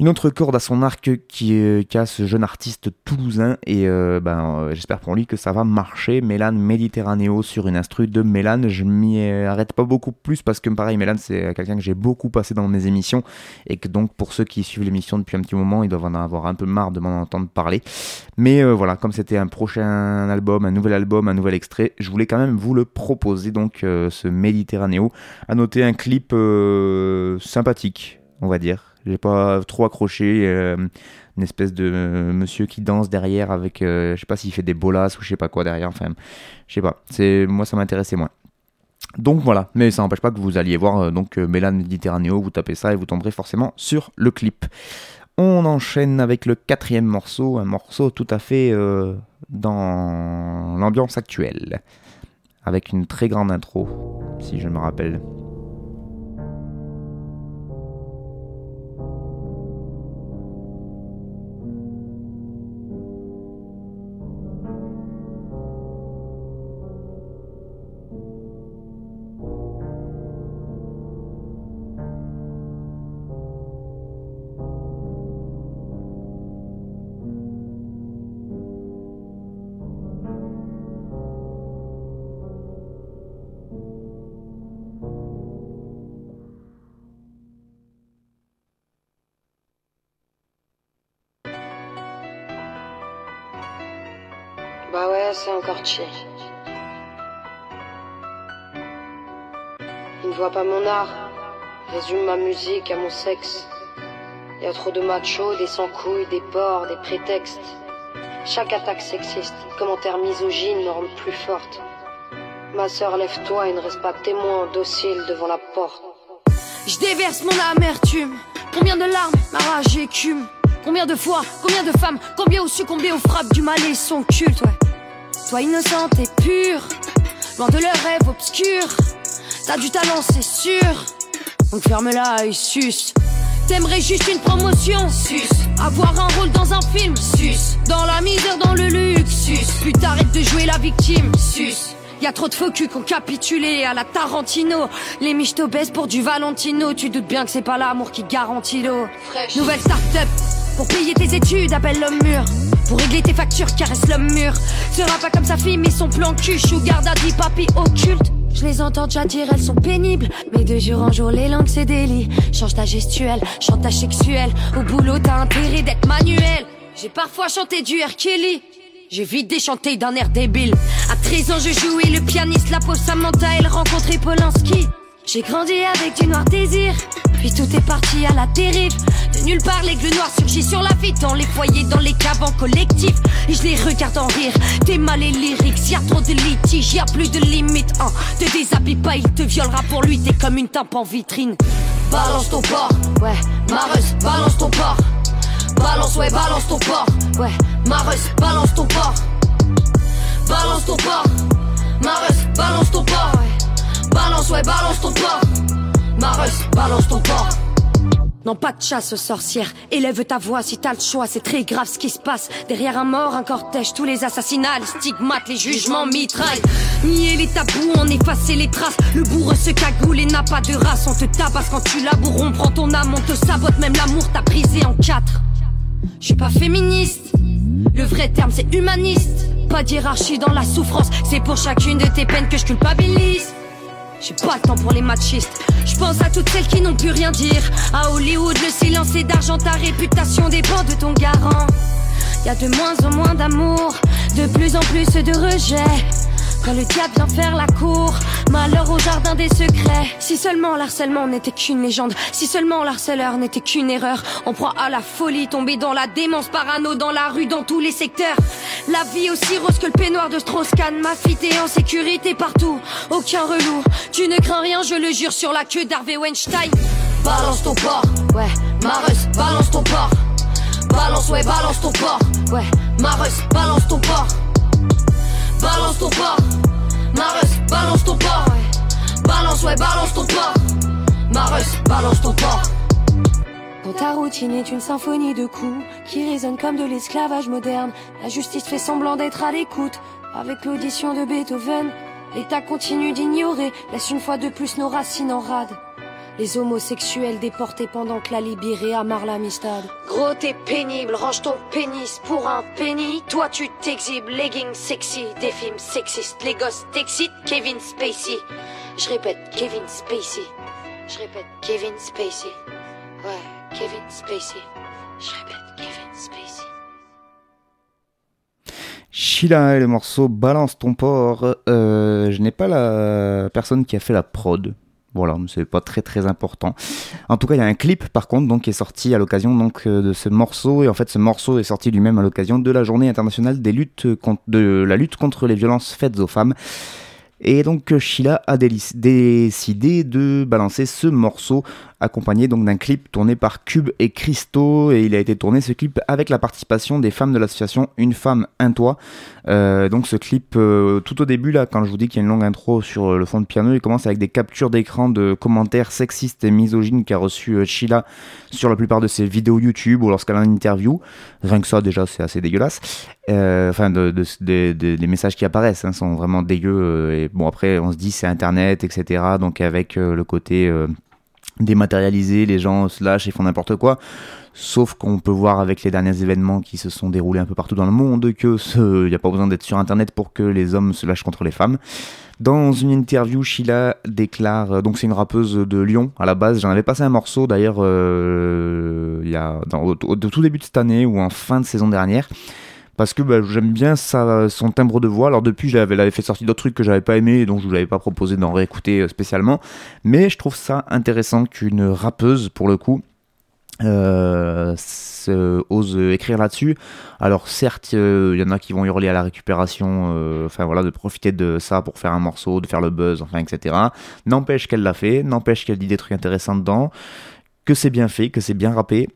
une autre corde à son arc qui, a ce jeune artiste toulousain et euh, ben, euh, j'espère pour lui que ça va marcher. Mélan Méditerranéo sur une instru de Mélan. Je m'y arrête pas beaucoup plus parce que pareil, Mélan c'est quelqu'un que j'ai beaucoup passé dans mes émissions et que donc pour ceux qui suivent l'émission depuis un petit moment, ils doivent en avoir un peu marre de m'en entendre parler. Mais euh, voilà, comme c'était un prochain album, un nouvel album, un nouvel extrait, je voulais quand même vous le proposer donc ce Méditerranéo. À noter un clip sympathique, on va dire j'ai pas trop accroché. Euh, une espèce de monsieur qui danse derrière avec, euh, je sais pas s'il fait des bolas ou je sais pas quoi derrière. Enfin, je sais pas. C'est moi ça m'intéressait moins. Donc voilà, mais ça n'empêche pas que vous alliez voir euh, donc Mélan Mediterraneo, vous tapez ça et vous tomberez forcément sur le clip. On enchaîne avec le quatrième morceau, un morceau tout à fait dans l'ambiance actuelle, avec une très grande intro, si je me rappelle. Il ne voit pas mon art, résume ma musique à mon sexe. Y a trop de machos, des sans-couilles, des porcs, des prétextes. Chaque attaque sexiste, commentaire misogyne me rend plus forte. Ma sœur, lève-toi et ne reste pas témoin docile devant la porte. Je déverse mon amertume. Combien de larmes, ma rage écume. Combien de fois, combien de femmes, combien ont succombé aux frappes du mal et son culte. Toi innocente et pure, loin de leurs rêves obscurs. T'as du talent, c'est sûr. Donc ferme-la et suce. T'aimerais juste une promotion, sus. Avoir un rôle dans un film, sus. Dans la misère, dans le luxe, sus. Puis t'arrêtes de jouer la victime, sus. Y a trop de faux culs qui ont capitulé à la Tarantino. Les miches t'obèsent pour du Valentino. Tu doutes bien que c'est pas l'amour qui garantit l'eau. Nouvelle start-up. Pour payer tes études, appelle l'homme mûr. Pour régler tes factures, caresse l'homme mûr. Sera pas comme sa fille, mais son plan cul. À dit papy occulte. Je les entends déjà dire, elles sont pénibles. Mais de jour en jour, les langues c'est délit. Change ta gestuelle, chantage sexuel. Au boulot, t'as intérêt d'être manuel. J'ai parfois chanté du R. Kelly. J'ai vite déchanté d'un air débile. À 13 ans, je jouais le pianiste, la pauvre Samantha, elle rencontrait Polanski. J'ai grandi avec du noir désir, puis tout est parti à la dérive. De nulle part, l'aigle noir surgit sur la vie dans les foyers, dans les caves en collectif. Et je les regarde en rire. T'es mal et lyrics, y a trop de litiges, y a plus de limites. Hein. Te déshabille pas, il te violera pour lui, t'es comme une tampe en vitrine. Balance ton porc, ouais, mareuse, balance ton porc. Balance, ouais, balance ton porc, ouais, mareuse, balance ton porc. Balance ton porc, mareuse, balance ton porc, ouais. Balance, ouais, balance ton porc. Mareuse, balance ton porc. Non, pas de chasse aux sorcières. Élève ta voix si t'as le choix. C'est très grave ce qui se passe. Derrière un mort, un cortège, tous les assassinats, les stigmates, les jugements mitraillent. Nier les tabous, en effacer les traces. Le bourreau se cagoule et n'a pas de race. On te tabasse quand tu laboures, on prend ton âme, on te sabote. Même l'amour t'a brisé en quatre. Je suis pas féministe. Le vrai terme, c'est humaniste. Pas d'hierarchie dans la souffrance. C'est pour chacune de tes peines que je culpabilise. J'ai pas le temps pour les machistes. Je pense à toutes celles qui n'ont plus rien dire. À Hollywood, le silence est d'argent, ta réputation dépend de ton garant. Y a de moins en moins d'amour, de plus en plus de rejet. Quand le diable vient faire la cour, malheur au jardin des secrets. Si seulement l'harcèlement n'était qu'une légende, si seulement l'harceleur n'était qu'une erreur, on proie à la folie, tomber dans la démence parano, dans la rue, dans tous les secteurs. La vie aussi rose que le peignoir de Strauss-Kahn, ma fille en sécurité partout, aucun relou. Tu ne crains rien, je le jure, sur la queue d'Harvey Weinstein. Balance ton porc, ouais, mareuse, balance ton porc. Balance, ouais, balance ton porc, ouais, mareuse, balance ton porc. Balance ton porc, mareuse, balance ton ouais. Balance, ouais, balance ton porc. Mareuse, balance ton. Quand ta routine est une symphonie de coups qui résonne comme de l'esclavage moderne, la justice fait semblant d'être à l'écoute. Avec l'audition de Beethoven, l'État continue d'ignorer, laisse une fois de plus nos racines en rade. Les homosexuels déportés pendant que la Libye amarre l'amistad. Gros, t'es pénible, range ton pénis pour un penny. Toi, tu t'exhibes, leggings sexy, des films sexistes. Les gosses t'excitent, Kevin Spacey. Je répète, Kevin Spacey. Je répète, Kevin Spacey. Ouais, Kevin Spacey. Je répète, Kevin Spacey. Sheila et le morceau Balance ton porc. Euh, je n'ai pas la personne qui a fait la prod. Voilà, c'est pas très très important. En tout cas, il y a un clip par contre donc qui est sorti à l'occasion donc euh, de ce morceau et en fait ce morceau est sorti lui-même à l'occasion de la Journée internationale des luttes contre, de la lutte contre les violences faites aux femmes. Et donc Sheila a décidé de balancer ce morceau accompagné donc d'un clip tourné par Cube et Christo et il a été tourné ce clip avec la participation des femmes de l'association Une femme un toit. Euh, donc ce clip euh, tout au début là quand je vous dis qu'il y a une longue intro sur le fond de piano, il commence avec des captures d'écran de commentaires sexistes et misogynes qu'a reçu euh, Sheila sur la plupart de ses vidéos YouTube ou lorsqu'elle a une interview. Rien que ça déjà c'est assez dégueulasse. Euh, enfin de, de, de, des messages qui apparaissent hein, sont vraiment dégueux et bon après on se dit c'est internet etc donc avec le côté dématérialisé, les gens se lâchent et font n'importe quoi. Sauf qu'on peut voir avec les derniers événements qui se sont déroulés un peu partout dans le monde que il n'y a pas besoin d'être sur internet pour que les hommes se lâchent contre les femmes. Dans une interview, Sheila déclare, euh, donc c'est une rappeuse de Lyon à la base, j'en avais passé un morceau d'ailleurs euh, il y a au, tout début de cette année ou en fin de saison dernière parce que bah, j'aime bien sa, son timbre de voix. Alors depuis, j'avais l'avais fait sortir d'autres trucs que j'avais pas aimé, donc je vous l'avais pas proposé d'en réécouter euh, spécialement. Mais je trouve ça intéressant qu'une rappeuse, pour le coup, euh, ose écrire là-dessus. Alors certes, il y en a qui vont hurler à la récupération, euh, enfin voilà, de profiter de ça pour faire un morceau, de faire le buzz, enfin etc. N'empêche qu'elle l'a fait, n'empêche qu'elle dit des trucs intéressants dedans, que c'est bien fait, que c'est bien rappé.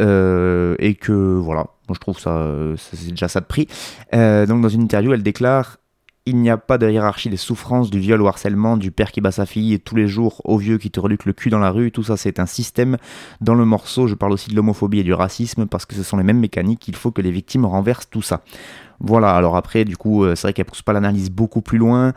Euh, et que voilà, je trouve ça, c'est déjà ça de prix. Euh, donc dans une interview, elle déclare il n'y a pas de hiérarchie des souffrances, du viol au harcèlement, du père qui bat sa fille et tous les jours au vieux qui te reluque le cul dans la rue. Tout ça, c'est un système. Dans le morceau, je parle aussi de l'homophobie et du racisme parce que ce sont les mêmes mécaniques. Il faut que les victimes renversent tout ça. Voilà, alors après, du coup, c'est vrai qu'elle pousse pas l'analyse beaucoup plus loin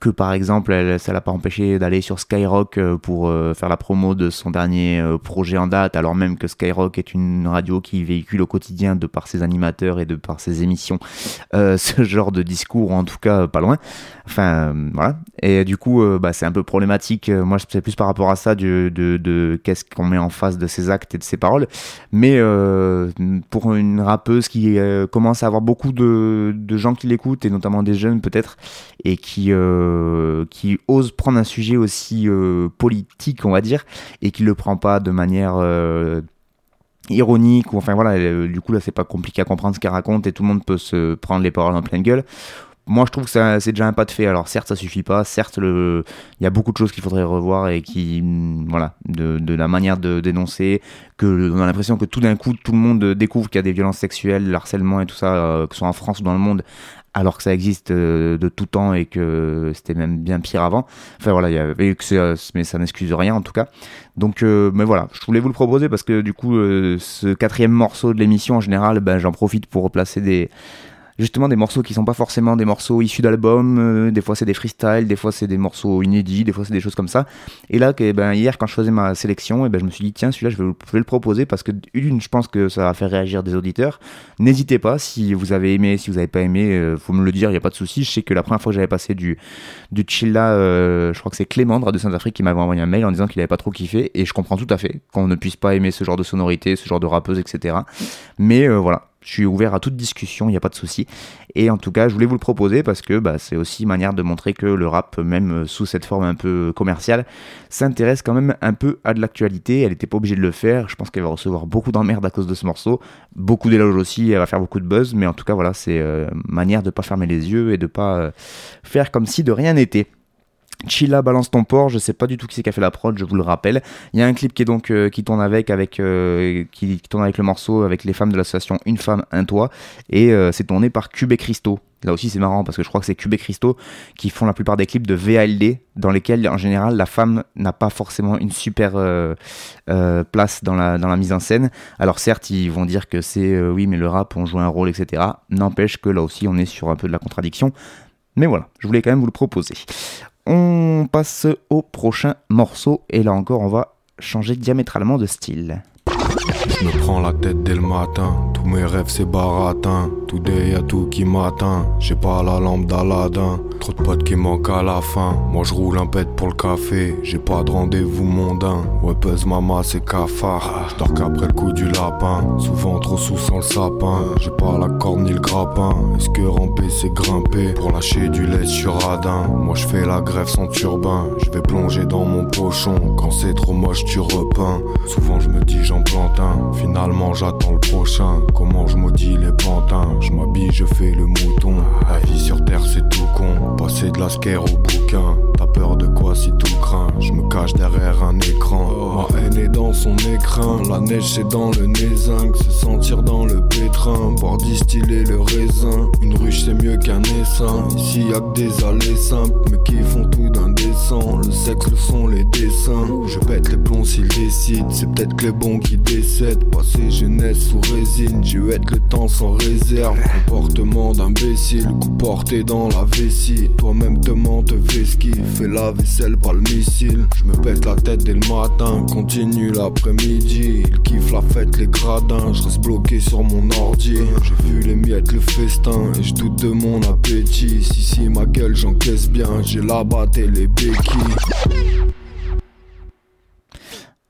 que par exemple elle, ça l'a pas empêché d'aller sur Skyrock euh, pour euh, faire la promo de son dernier euh, projet en date alors même que Skyrock est une radio qui véhicule au quotidien de par ses animateurs et de par ses émissions ce genre de discours ou en tout cas pas loin. Enfin voilà. Et du coup bah, c'est un peu problématique. Moi c'est plus par rapport à ça de, de, qu'est-ce qu'on met en face de ses actes et de ses paroles. Mais pour une rappeuse qui commence à avoir beaucoup de, de gens qui l'écoutent et notamment des jeunes peut-être et qui qui ose prendre un sujet aussi euh, politique, on va dire, et qui le prend pas de manière euh, ironique ou enfin voilà du coup là c'est pas compliqué à comprendre ce qu'elle raconte et tout le monde peut se prendre les paroles en pleine gueule. Moi je trouve que c'est déjà un pas de fait. Alors certes ça suffit pas. Certes il y a beaucoup de choses qu'il faudrait revoir et qui voilà de, de la manière de dénoncer que on a l'impression que tout d'un coup tout le monde découvre qu'il y a des violences sexuelles le harcèlement et tout ça que ce soit en France ou dans le monde alors que ça existe euh, de tout temps et que c'était même bien pire avant. Enfin voilà, y avait, que mais ça n'excuse rien en tout cas. Donc, euh, mais voilà, je voulais vous le proposer parce que du coup, euh, ce quatrième morceau de l'émission en général, ben, j'en profite pour replacer des, justement des morceaux qui sont pas forcément des morceaux issus d'albums, euh, des fois c'est des freestyles, des fois c'est des morceaux inédits, des fois c'est des choses comme ça. Et là, que, ben, hier quand je faisais ma sélection, et ben, je me suis dit tiens celui-là je vais, le proposer parce que une, je pense que ça va faire réagir des auditeurs. N'hésitez pas si vous avez aimé, si vous avez pas aimé, euh, faut me le dire, il y a pas de souci. Je sais que la première fois que j'avais passé du du chilla, euh, je crois que c'est Clément de Saint-Afrique qui m'avait envoyé un mail en disant qu'il avait pas trop kiffé et je comprends tout à fait qu'on ne puisse pas aimer ce genre de sonorité, ce genre de rappeuse, etc. Mais voilà, je suis ouvert à toute discussion, il n'y a pas de souci. Et en tout cas, je voulais vous le proposer parce que bah, c'est aussi manière de montrer que le rap, même sous cette forme un peu commerciale, s'intéresse quand même un peu à de l'actualité. Elle n'était pas obligée de le faire. Je pense qu'elle va recevoir beaucoup d'emmerdes à cause de ce morceau. Beaucoup d'éloges aussi, elle va faire beaucoup de buzz. Mais en tout cas, voilà, c'est euh, manière de ne pas fermer les yeux et de pas euh, faire comme si de rien n'était. Chilla balance ton port, je sais pas du tout qui c'est qui a fait la prod, je vous le rappelle. Il y a un clip qui est donc euh, qui tourne avec avec euh, qui, tourne avec le morceau avec les femmes de l'association Une femme un toit et euh, c'est tourné par Cube et Christo. Là aussi c'est marrant parce que je crois que c'est Cube et qui font la plupart des clips de VALD dans lesquels en général la femme n'a pas forcément une super place dans la, dans la mise en scène. Alors certes ils vont dire que c'est oui mais le rap on joue un rôle etc. N'empêche que là aussi on est sur un peu de la contradiction. Mais voilà, je voulais quand même vous le proposer. On passe au prochain morceau et là encore on va changer diamétralement de style. Je me prends la tête dès le matin, tous mes rêves c'est baratin. Tout day y'a tout qui m'atteint, j'ai pas la lampe d'Aladin. Trop de potes qui manquent à la fin, moi je roule un pet pour le café. J'ai pas de rendez-vous mondain, ouais pèse mama c'est cafard. J'dors qu'après le coup du lapin, souvent trop sous sans le sapin. J'ai pas la corde ni le grappin, est-ce que ramper c'est grimper? Pour lâcher du lait sur radin, moi je fais la grève sans turbin. Je vais plonger dans mon pochon, quand c'est trop moche tu repeins. Souvent je me dis j'en plante un, finalement j'attends le prochain. Comment je maudis les pantins? Je m'habille, je fais le mouton. La vie sur terre, c'est tout con. Passer de la scare au bouquin. T'as peur de quoi si tout craint? Je me derrière un écran. Ma haine est dans son écrin. La neige, c'est dans le nézinc. Se sentir dans le pétrin. Boire distiller le raisin. Une ruche, c'est mieux qu'un essaim. Ici, y'a que des allées simples. Mais qui font tout d'indécent. Le sexe, le les dessins. Je pète les plombs s'ils décident. C'est peut-être que les bons qui décèdent. Passer jeunesse sous résine. J'ai être le temps sans réserve. Comportement d'imbécile, coup porté dans la vessie. Toi-même te mente vesqui, fais la vaisselle, pas le missile. Je me pète la tête dès le matin, continue l'après-midi. Il kiffe la fête, les gradins, je reste bloqué sur mon ordi. J'ai vu les miettes, le festin, et je doute de mon appétit. Si, si, ma gueule, j'encaisse bien, j'ai la batte et les béquilles.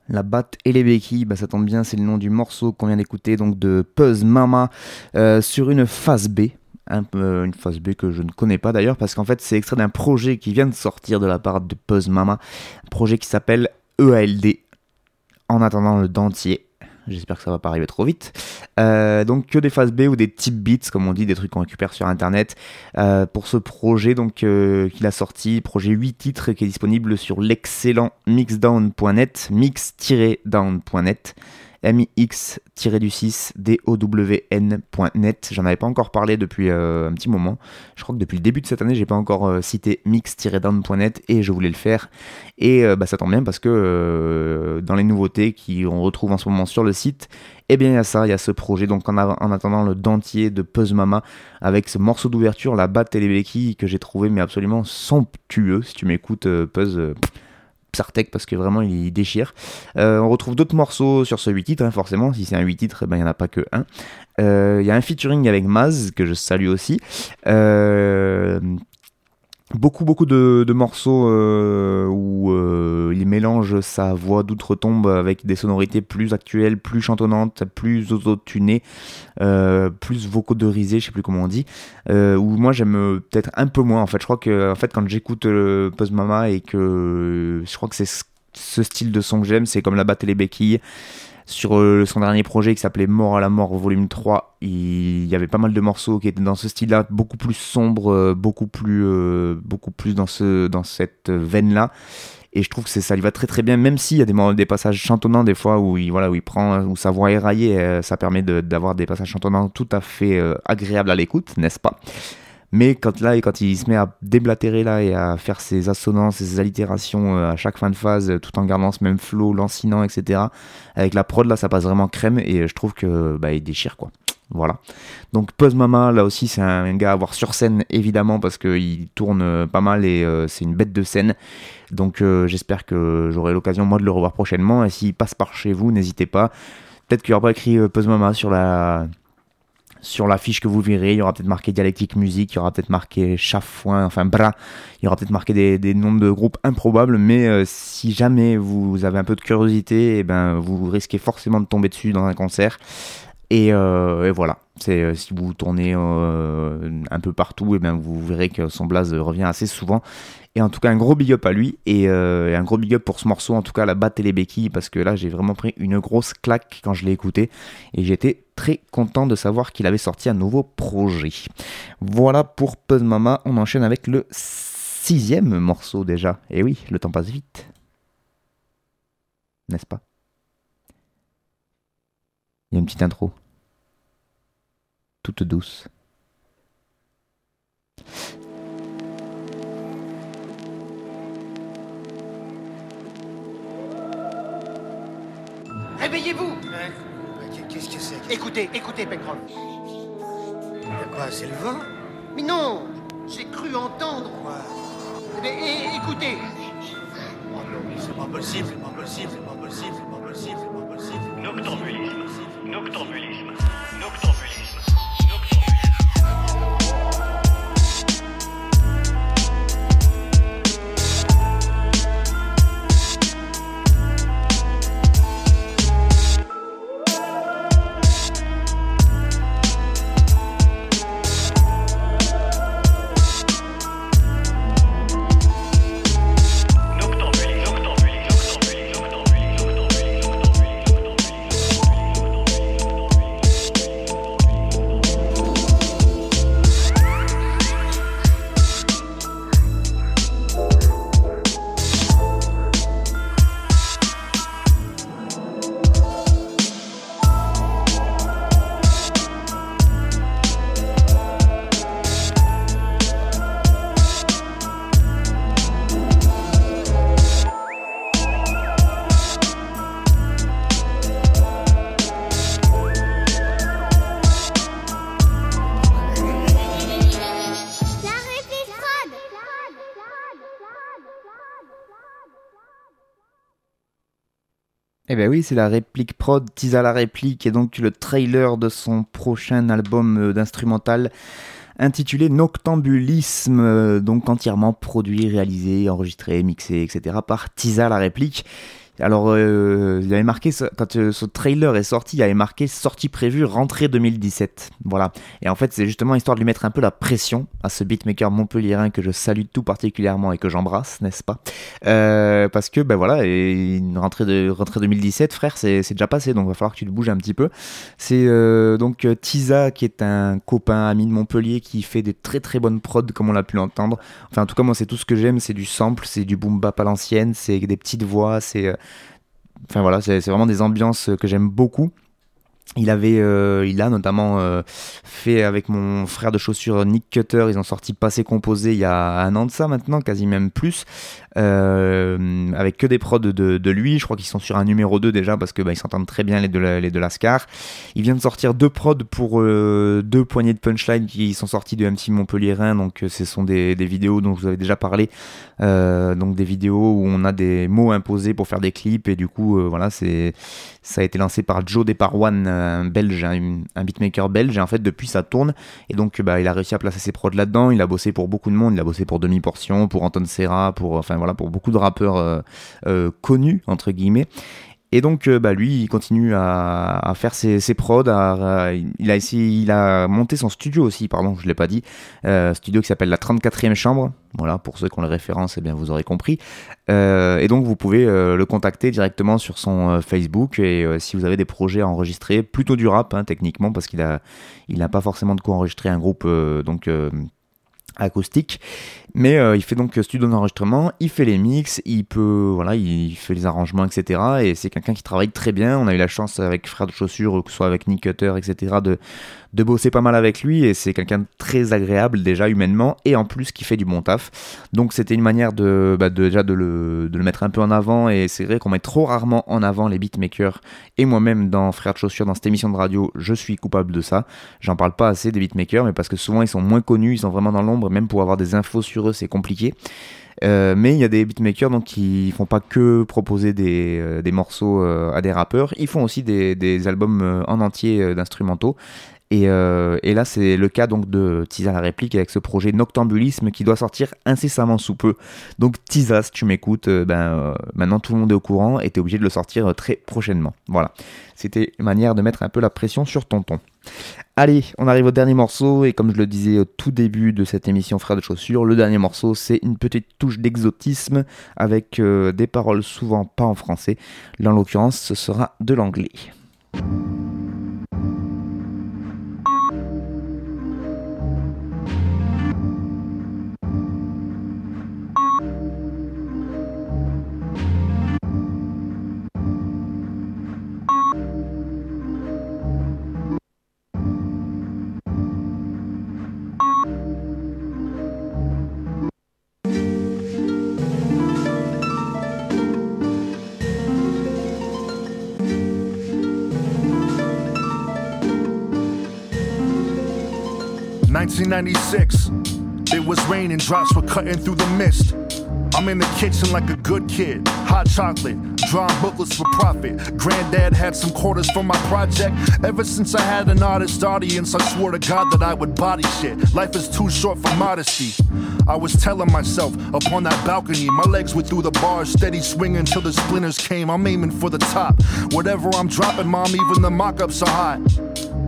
la batte et les béquilles, bah, ça tombe bien, c'est le nom du morceau qu'on vient d'écouter, donc de Puzz Mama, euh, sur une phase B. une phase B que je ne connais pas d'ailleurs, parce qu'en fait c'est extrait d'un projet qui vient de sortir de la part de Puzz Mama, un projet qui s'appelle EALD, en attendant le dentier. J'espère que ça va pas arriver trop vite. Euh, donc que des phases B ou des type beats, comme on dit, des trucs qu'on récupère sur internet. Euh, pour ce projet donc euh, qu'il a sorti, projet 8 titres qui est disponible sur l'excellent mixdown.net, mix-down.net. mix-du6 down.net. J'en avais pas encore parlé depuis un petit moment. Je crois que depuis le début de cette année, j'ai pas encore cité mix-down.net et je voulais le faire. Et bah, ça tombe bien parce que dans les nouveautés qu'on retrouve en ce moment sur le site, eh bien, il y a ça, il y a ce projet. Donc, en, attendant le dentier de Puzz Mama, avec ce morceau d'ouverture, la batte et les que j'ai trouvé, mais absolument somptueux. Si tu m'écoutes, euh, Puzz. Euh, Psartec parce que vraiment il déchire. Euh, on retrouve d'autres morceaux sur ce 8 titres, hein, forcément. Si c'est un 8 titres, ben, il n'y en a pas que un. Il y a un featuring avec Maz, que je salue aussi. Euh, beaucoup beaucoup de, morceaux euh, où euh, il mélange sa voix d'outre-tombe avec des sonorités plus actuelles, plus chantonnantes, plus auto-tunées, euh, plus vocodorisées, je sais plus comment on dit. où moi j'aime peut-être un peu moins. En fait, je crois que en fait quand j'écoute Post Mama et que je crois que c'est ce style de son que j'aime, c'est comme la batte et les béquilles. Sur euh, son dernier projet qui s'appelait Mort à la mort volume 3, il y avait pas mal de morceaux qui étaient dans ce style-là, beaucoup plus sombre, euh, beaucoup plus, euh, beaucoup plus dans, ce, dans cette veine-là. Et je trouve que ça lui va très très bien, même s'il y a des, des passages chantonnants des fois où il, voilà, où il prend, où sa voix est raillée, ça permet d'avoir des passages chantonnants tout à fait agréables à l'écoute, n'est-ce pas? Mais quand là, quand il se met à déblatérer là et à faire ses assonances, ses allitérations euh, à chaque fin de phase, tout en gardant ce même flow, lancinant, etc. Avec la prod là, ça passe vraiment crème et je trouve que bah, il déchire quoi. Voilà. Donc Puzz Mama, là aussi, c'est un gars à voir sur scène, évidemment, parce qu'il tourne euh, pas mal et euh, c'est une bête de scène. Donc j'espère que j'aurai l'occasion, moi, de le revoir prochainement. Et s'il passe par chez vous, n'hésitez pas. Peut-être qu'il n'y aura pas écrit Puzz Mama sur la, sur l'affiche que vous verrez, il y aura peut-être marqué Dialectique Musique, il y aura peut-être marqué Chafouin, enfin Bras, il y aura peut-être marqué des, noms de groupes improbables, mais euh, si jamais vous avez un peu de curiosité, et eh ben, vous risquez forcément de tomber dessus dans un concert. Et, euh, voilà, c'est euh, si vous tournez un peu partout, et eh vous verrez que son blaze revient assez souvent. Et en tout cas, un gros big up à lui et, et, un gros big up pour ce morceau, en tout cas la batte et les béquilles, parce que là j'ai vraiment pris une grosse claque quand je l'ai écouté et j'étais très content de savoir qu'il avait sorti un nouveau projet. Voilà pour Puzz Mama, on enchaîne avec le sixième morceau déjà. Et oui, le temps passe vite. N'est-ce pas? Il y a une petite intro. Toute douce. Réveillez-vous Qu'est-ce que c'est Écoutez, écoutez, Pencroff. quoi, c'est le vent Mais non J'ai cru entendre. Quoi eh, écoutez Oh non, c'est pas possible, c'est pas possible, c'est pas possible, c'est pas possible, c'est pas possible. Noctambulisme. Noctambulisme. Oui, c'est la réplique prod, Tisa la réplique, et donc le trailer de son prochain album euh, d'instrumental intitulé Noctambulisme, euh, donc entièrement produit, réalisé, enregistré, mixé, etc. par Tisa la réplique. Alors, euh, il avait marqué, quand euh, ce trailer est sorti, il avait marqué sortie prévue rentrée 2017. Voilà. Et en fait, c'est justement histoire de lui mettre un peu la pression à ce beatmaker montpelliérain que je salue tout particulièrement et que j'embrasse, n'est-ce pas? Euh, Parce que, ben voilà, une rentrée, de, rentrée 2017, frère, c'est déjà passé, donc il va falloir que tu te bouges un petit peu. C'est donc Tiza, qui est un copain, ami de Montpellier, qui fait des très très bonnes prods, comme on l'a pu l'entendre. Enfin, en tout cas, moi, c'est tout ce que j'aime, c'est du sample, c'est du boom bap à l'ancienne, c'est des petites voix, c'est Enfin voilà, c'est vraiment des ambiances que j'aime beaucoup. Il avait, euh, il a notamment euh, fait avec mon frère de chaussures Nick Cutter, ils ont sorti Passé Composé il y a un an de ça maintenant, quasi même plus, euh, avec que des prods de, lui. Je crois qu'ils sont sur un numéro 2 déjà parce que bah, ils s'entendent très bien les de, les de Lascar. Il vient de sortir deux prods pour deux poignées de punchline qui sont sortis de MC Montpellier-Rhin, donc ce sont des, vidéos dont je vous avais déjà parlé, donc des vidéos où on a des mots imposés pour faire des clips. Et du coup voilà c'est ça a été lancé par Joe Desparwan un belge, un, beatmaker belge, et en fait depuis ça tourne, et donc bah, il a réussi à placer ses prods là-dedans, il a bossé pour beaucoup de monde, il a bossé pour Demi Portion, pour Anton Serra, pour, enfin, voilà, pour beaucoup de rappeurs euh, euh, connus, entre guillemets, et donc, euh, bah, lui, il continue à, faire ses, prods. il, a il a monté son studio aussi, pardon, je ne l'ai pas dit. Euh, studio qui s'appelle la 34e chambre. Voilà, pour ceux qui ont les références, eh bien, vous aurez compris. Et donc, vous pouvez le contacter directement sur son Facebook. Et si vous avez des projets à enregistrer, plutôt du rap, hein, techniquement, parce qu'il n'a il pas forcément de quoi enregistrer un groupe donc acoustique. Mais euh, il fait donc studio d'enregistrement, il fait les mix, il peut, voilà, il fait les arrangements, etc. Et c'est quelqu'un qui travaille très bien. On a eu la chance avec Frère de Chaussures, que ce soit avec Nick Cutter, etc., de, de bosser pas mal avec lui. Et c'est quelqu'un de très agréable déjà humainement et en plus qui fait du bon taf. Donc c'était une manière de, bah, déjà de le, de le, mettre un peu en avant. Et c'est vrai qu'on met trop rarement en avant les beatmakers. Et moi-même dans Frère de Chaussures, dans cette émission de radio, je suis coupable de ça. J'en parle pas assez des beatmakers, mais parce que souvent ils sont moins connus, ils sont vraiment dans l'ombre, même pour avoir des infos sur eux, c'est compliqué. Euh, mais il y a des beatmakers donc, qui font pas que proposer des, euh, morceaux euh, à des rappeurs, ils font aussi des, des albums en entier d'instrumentaux. Et, et, là, c'est le cas donc de Tisa la réplique avec ce projet Noctambulisme qui doit sortir incessamment sous peu. Donc Tisa, si tu m'écoutes, ben maintenant tout le monde est au courant et t'es obligé de le sortir très prochainement. Voilà, c'était une manière de mettre un peu la pression sur Tonton. Allez, on arrive au dernier morceau, et comme je le disais au tout début de cette émission Frères de chaussures, le dernier morceau c'est une petite touche d'exotisme avec euh, des paroles souvent pas en français. Là en l'occurrence ce sera de l'anglais. 1996. It was raining, drops were cutting through the mist. I'm in the kitchen like a good kid. Hot chocolate, drawing booklets for profit. Granddad had some quarters for my project. Ever since I had an artist audience, I swore to God that I would body shit. Life is too short for modesty. I was telling myself upon that balcony, my legs were through the bars, steady swinging till the splinters came. I'm aiming for the top. Whatever I'm dropping, mom, even the mock ups are hot.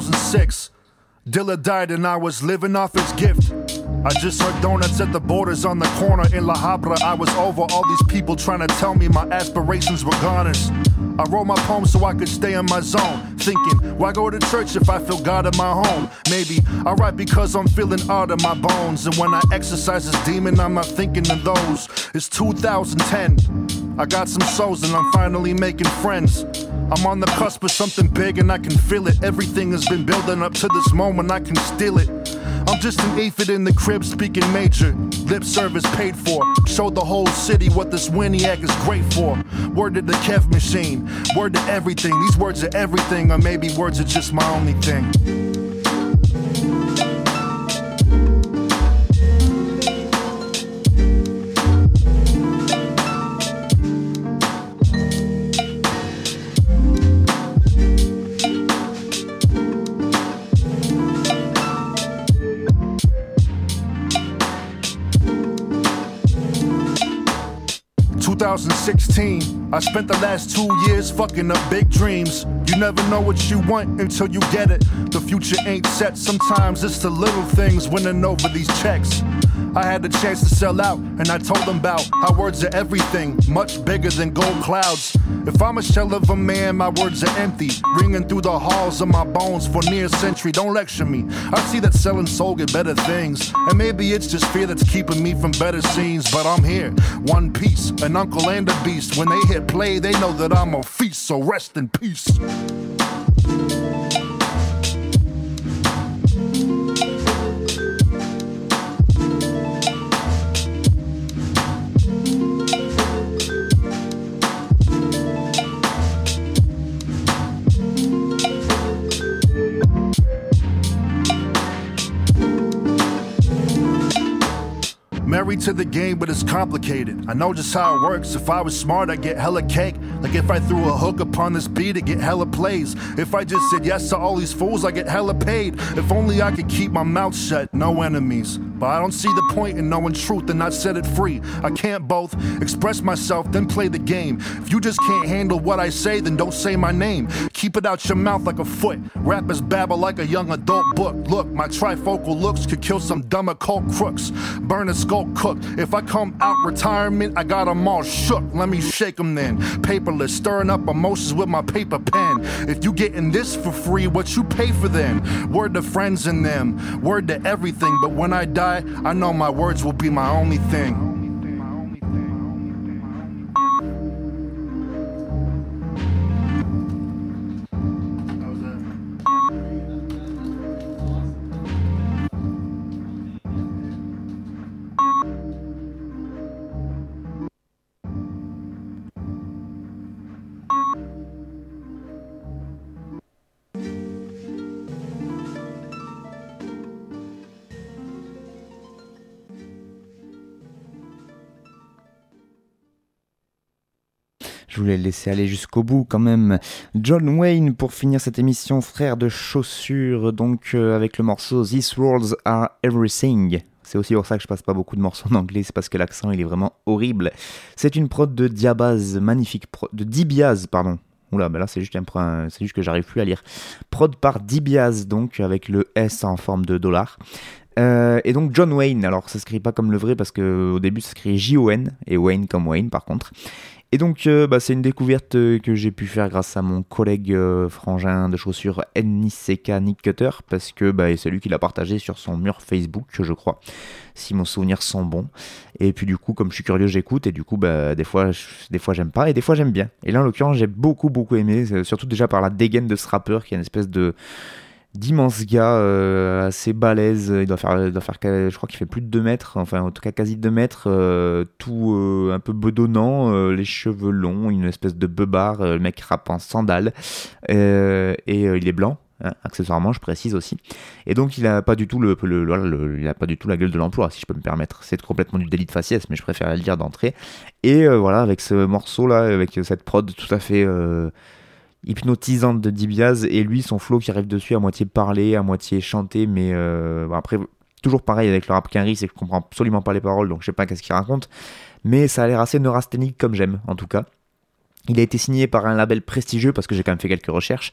2006. Dilla died and I was living off his gift. I just heard donuts at the borders on the corner in La Habra. I was over all these people trying to tell me my aspirations were garnished. I wrote my poems so I could stay in my zone. Thinking, why go to church if I feel God in my home? Maybe I write because I'm feeling out of my bones. And when I exercise this demon, I'm not thinking of those. It's 2010. I got some souls and I'm finally making friends. I'm on the cusp of something big and I can feel it. Everything has been building up to this moment, I can steal it. I'm just an aphid in the crib speaking major. Lip service paid for. Show the whole city what this Winiac is great for. Word to the Kev machine. Word to everything. These words are everything, or maybe words are just my only thing. 2016. I spent the last two years fucking up big dreams. You never know what you want until you get it. The future ain't set. Sometimes it's the little things winning over these checks. I had the chance to sell out, and I told them about how words are everything, much bigger than gold clouds. If I'm a shell of a man, my words are empty, ringing through the halls of my bones for near a century. Don't lecture me. I see that selling soul get better things, and maybe it's just fear that's keeping me from better scenes. But I'm here, one piece, an uncle and a beast. When they hit play, they know that I'm a feast. So rest in peace. Married to the game, but it's complicated. I know just how it works. If I was smart, I'd get hella cake. Like if I threw a hook upon this beat, it get hella plays. If I just said yes to all these fools, I get hella paid. If only I could keep my mouth shut, no enemies. But I don't see the point in knowing truth and not set it free. I can't both express myself, then play the game. If you just can't handle what I say, then don't say my name. Keep it out your mouth like a foot. Rappers babble like a young adult book. Look, my trifocal looks could kill some dumb occult crooks. Burn a skull cook. If I come out retirement, I got them all shook. Let me shake them then. Paperless, stirring up emotions with my paper pen. If you getting this for free, what you pay for then? Word to friends and them, word to everything. But when I die, I know my words will be my only thing. Voulais le laisser aller jusqu'au bout quand même. John Wayne pour finir cette émission, frère de chaussures, donc euh, avec le morceau These Worlds Are Everything. C'est aussi pour ça que je passe pas beaucoup de morceaux en anglais, c'est parce que l'accent il est vraiment horrible. C'est une prod de Diabaz, magnifique prod, de Dibiaz, pardon. Oula, ben là c'est juste, un, c'est juste que j'arrive plus à lire. Prod par Dibiaz, donc avec le S en forme de dollar. Euh, et donc John Wayne, alors ça s'écrit pas comme le vrai parce que au début ça s'écrit J-O-N et Wayne comme Wayne par contre. Et donc, euh, bah, c'est une découverte euh, que j'ai pu faire grâce à mon collègue euh, frangin de chaussures Niseka Nick Cutter, parce que bah, c'est lui qui l'a partagé sur son mur Facebook, je crois, si mon souvenirs sont bons. Et puis du coup, comme je suis curieux, j'écoute, et du coup, bah, des fois, des fois j'aime pas, et des fois j'aime bien. Et là, en l'occurrence, j'ai beaucoup, beaucoup aimé, surtout déjà par la dégaine de ce rappeur, qui est une espèce de d'immenses gars euh, assez balèzes. Il doit faire, doit faire je crois qu'il fait plus de 2 mètres, enfin en tout cas quasi 2 mètres, euh, tout euh, un peu bedonnant, les cheveux longs, une espèce de beubard, le mec rappe en sandales, et il est blanc. Hein, accessoirement, je précise aussi. Et donc, il a pas du tout le, il pas du tout la gueule de l'emploi, si je peux me permettre. C'est complètement du délit de faciès, mais je préfère le dire d'entrée. Et voilà, avec ce morceau là, avec cette prod tout à fait hypnotisante de Dibiaz et lui son flow qui arrive dessus à moitié parler, à moitié chanter, mais euh, après toujours pareil avec le rap c'est que je comprends absolument pas les paroles donc je sais pas qu'est-ce qu'il raconte, mais ça a l'air assez neurasthénique comme j'aime en tout cas. Il a été signé par un label prestigieux, parce que j'ai quand même fait quelques recherches.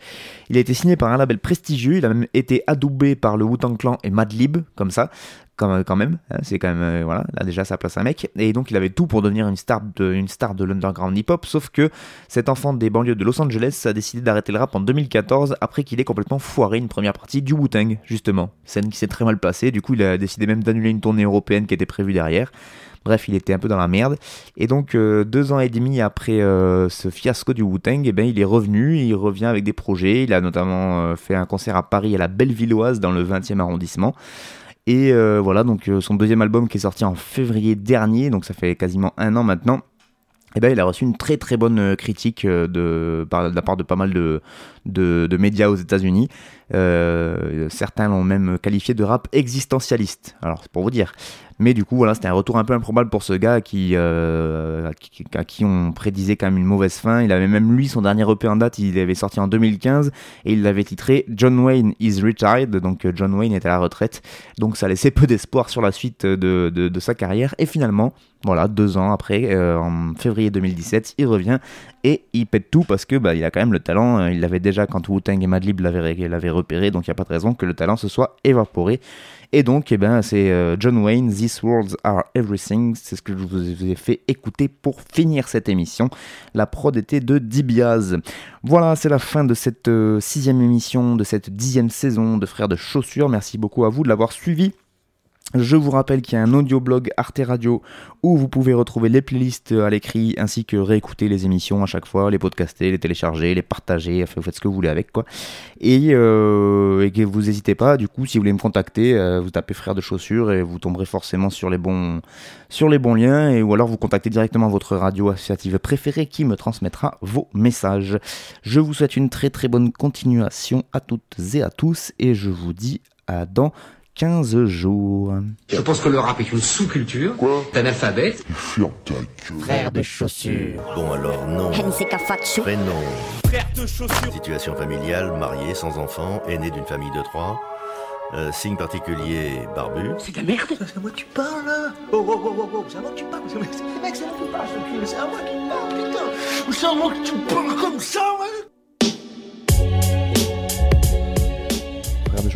Il a été signé par un label prestigieux, il a même été adoubé par le Wu-Tang Clan et Madlib, comme ça. quand, quand même. hein, c'est quand même, euh, voilà, là déjà ça place un mec. Et donc il avait tout pour devenir une star de, une star de l'underground hip-hop, sauf que cet enfant des banlieues de Los Angeles a décidé d'arrêter le rap en 2014 après qu'il ait complètement foiré une première partie du Wu-Tang, justement. Scène qui s'est très mal passée, du coup il a décidé même d'annuler une tournée européenne qui était prévue derrière. Bref, il était un peu dans la merde. Et donc, euh, deux ans et demi après euh, ce fiasco du Wu-Tang, eh ben, il est revenu, il revient avec des projets. Il a notamment euh, fait un concert à Paris, à la Bellevilloise, dans le 20e arrondissement. Et voilà, donc son deuxième album qui est sorti en février dernier, donc ça fait quasiment un an maintenant. Eh ben, il a reçu une très très bonne critique de la part de pas mal de, de, médias aux États-Unis. Euh, certains l'ont même qualifié de rap existentialiste. Alors, c'est pour vous dire. Mais du coup, voilà, c'était un retour un peu improbable pour ce gars qui, euh, à qui, on prédisait quand même une mauvaise fin. Il avait même lui son dernier EP en date, il avait sorti en 2015 et il l'avait titré John Wayne is retired. Donc euh, John Wayne est à la retraite. Donc ça laissait peu d'espoir sur la suite de, de, sa carrière. Et finalement, voilà, deux ans après, en février 2017, il revient et il pète tout parce que bah, il a quand même le talent. Il l'avait déjà quand Wu-Tang et Madlib l'avaient repéré, donc il n'y a pas de raison que le talent se soit évaporé. Et donc, eh ben, c'est euh, John Wayne, These Words Are Everything. C'est ce que je vous ai fait écouter pour finir cette émission. La prod était de Dibiaz. Voilà, c'est la fin de cette euh, sixième émission, de cette dixième saison de Frères de Chaussures. Merci beaucoup à vous de l'avoir suivi. Je vous rappelle qu'il y a un audioblog Arte Radio où vous pouvez retrouver les playlists à l'écrit ainsi que réécouter les émissions à chaque fois, les podcaster, les télécharger, les partager, vous faites ce que vous voulez avec quoi. Et, euh, que vous n'hésitez pas, du coup, si vous voulez me contacter, euh, vous tapez frère de chaussures et vous tomberez forcément sur les bons, sur les bons liens et ou alors vous contactez directement votre radio associative préférée qui me transmettra vos messages. Je vous souhaite une très très bonne continuation à toutes et à tous et je vous dis à dans 15 jours. Je pense que le rap est une sous-culture d'analphabète. Frère de chaussures. Bon alors non. Prénom. Frère de chaussures. Situation familiale, marié, sans enfant, aîné d'une famille de trois. Euh, signe particulier, barbu. C'est de la merde C'est à moi que tu parles là Oh oh oh oh oh, c'est à moi que tu parles C'est mec, c'est à moi que tu parles, c'est à moi que tu parles, putain C'est à moi que tu parles comme ça, ouais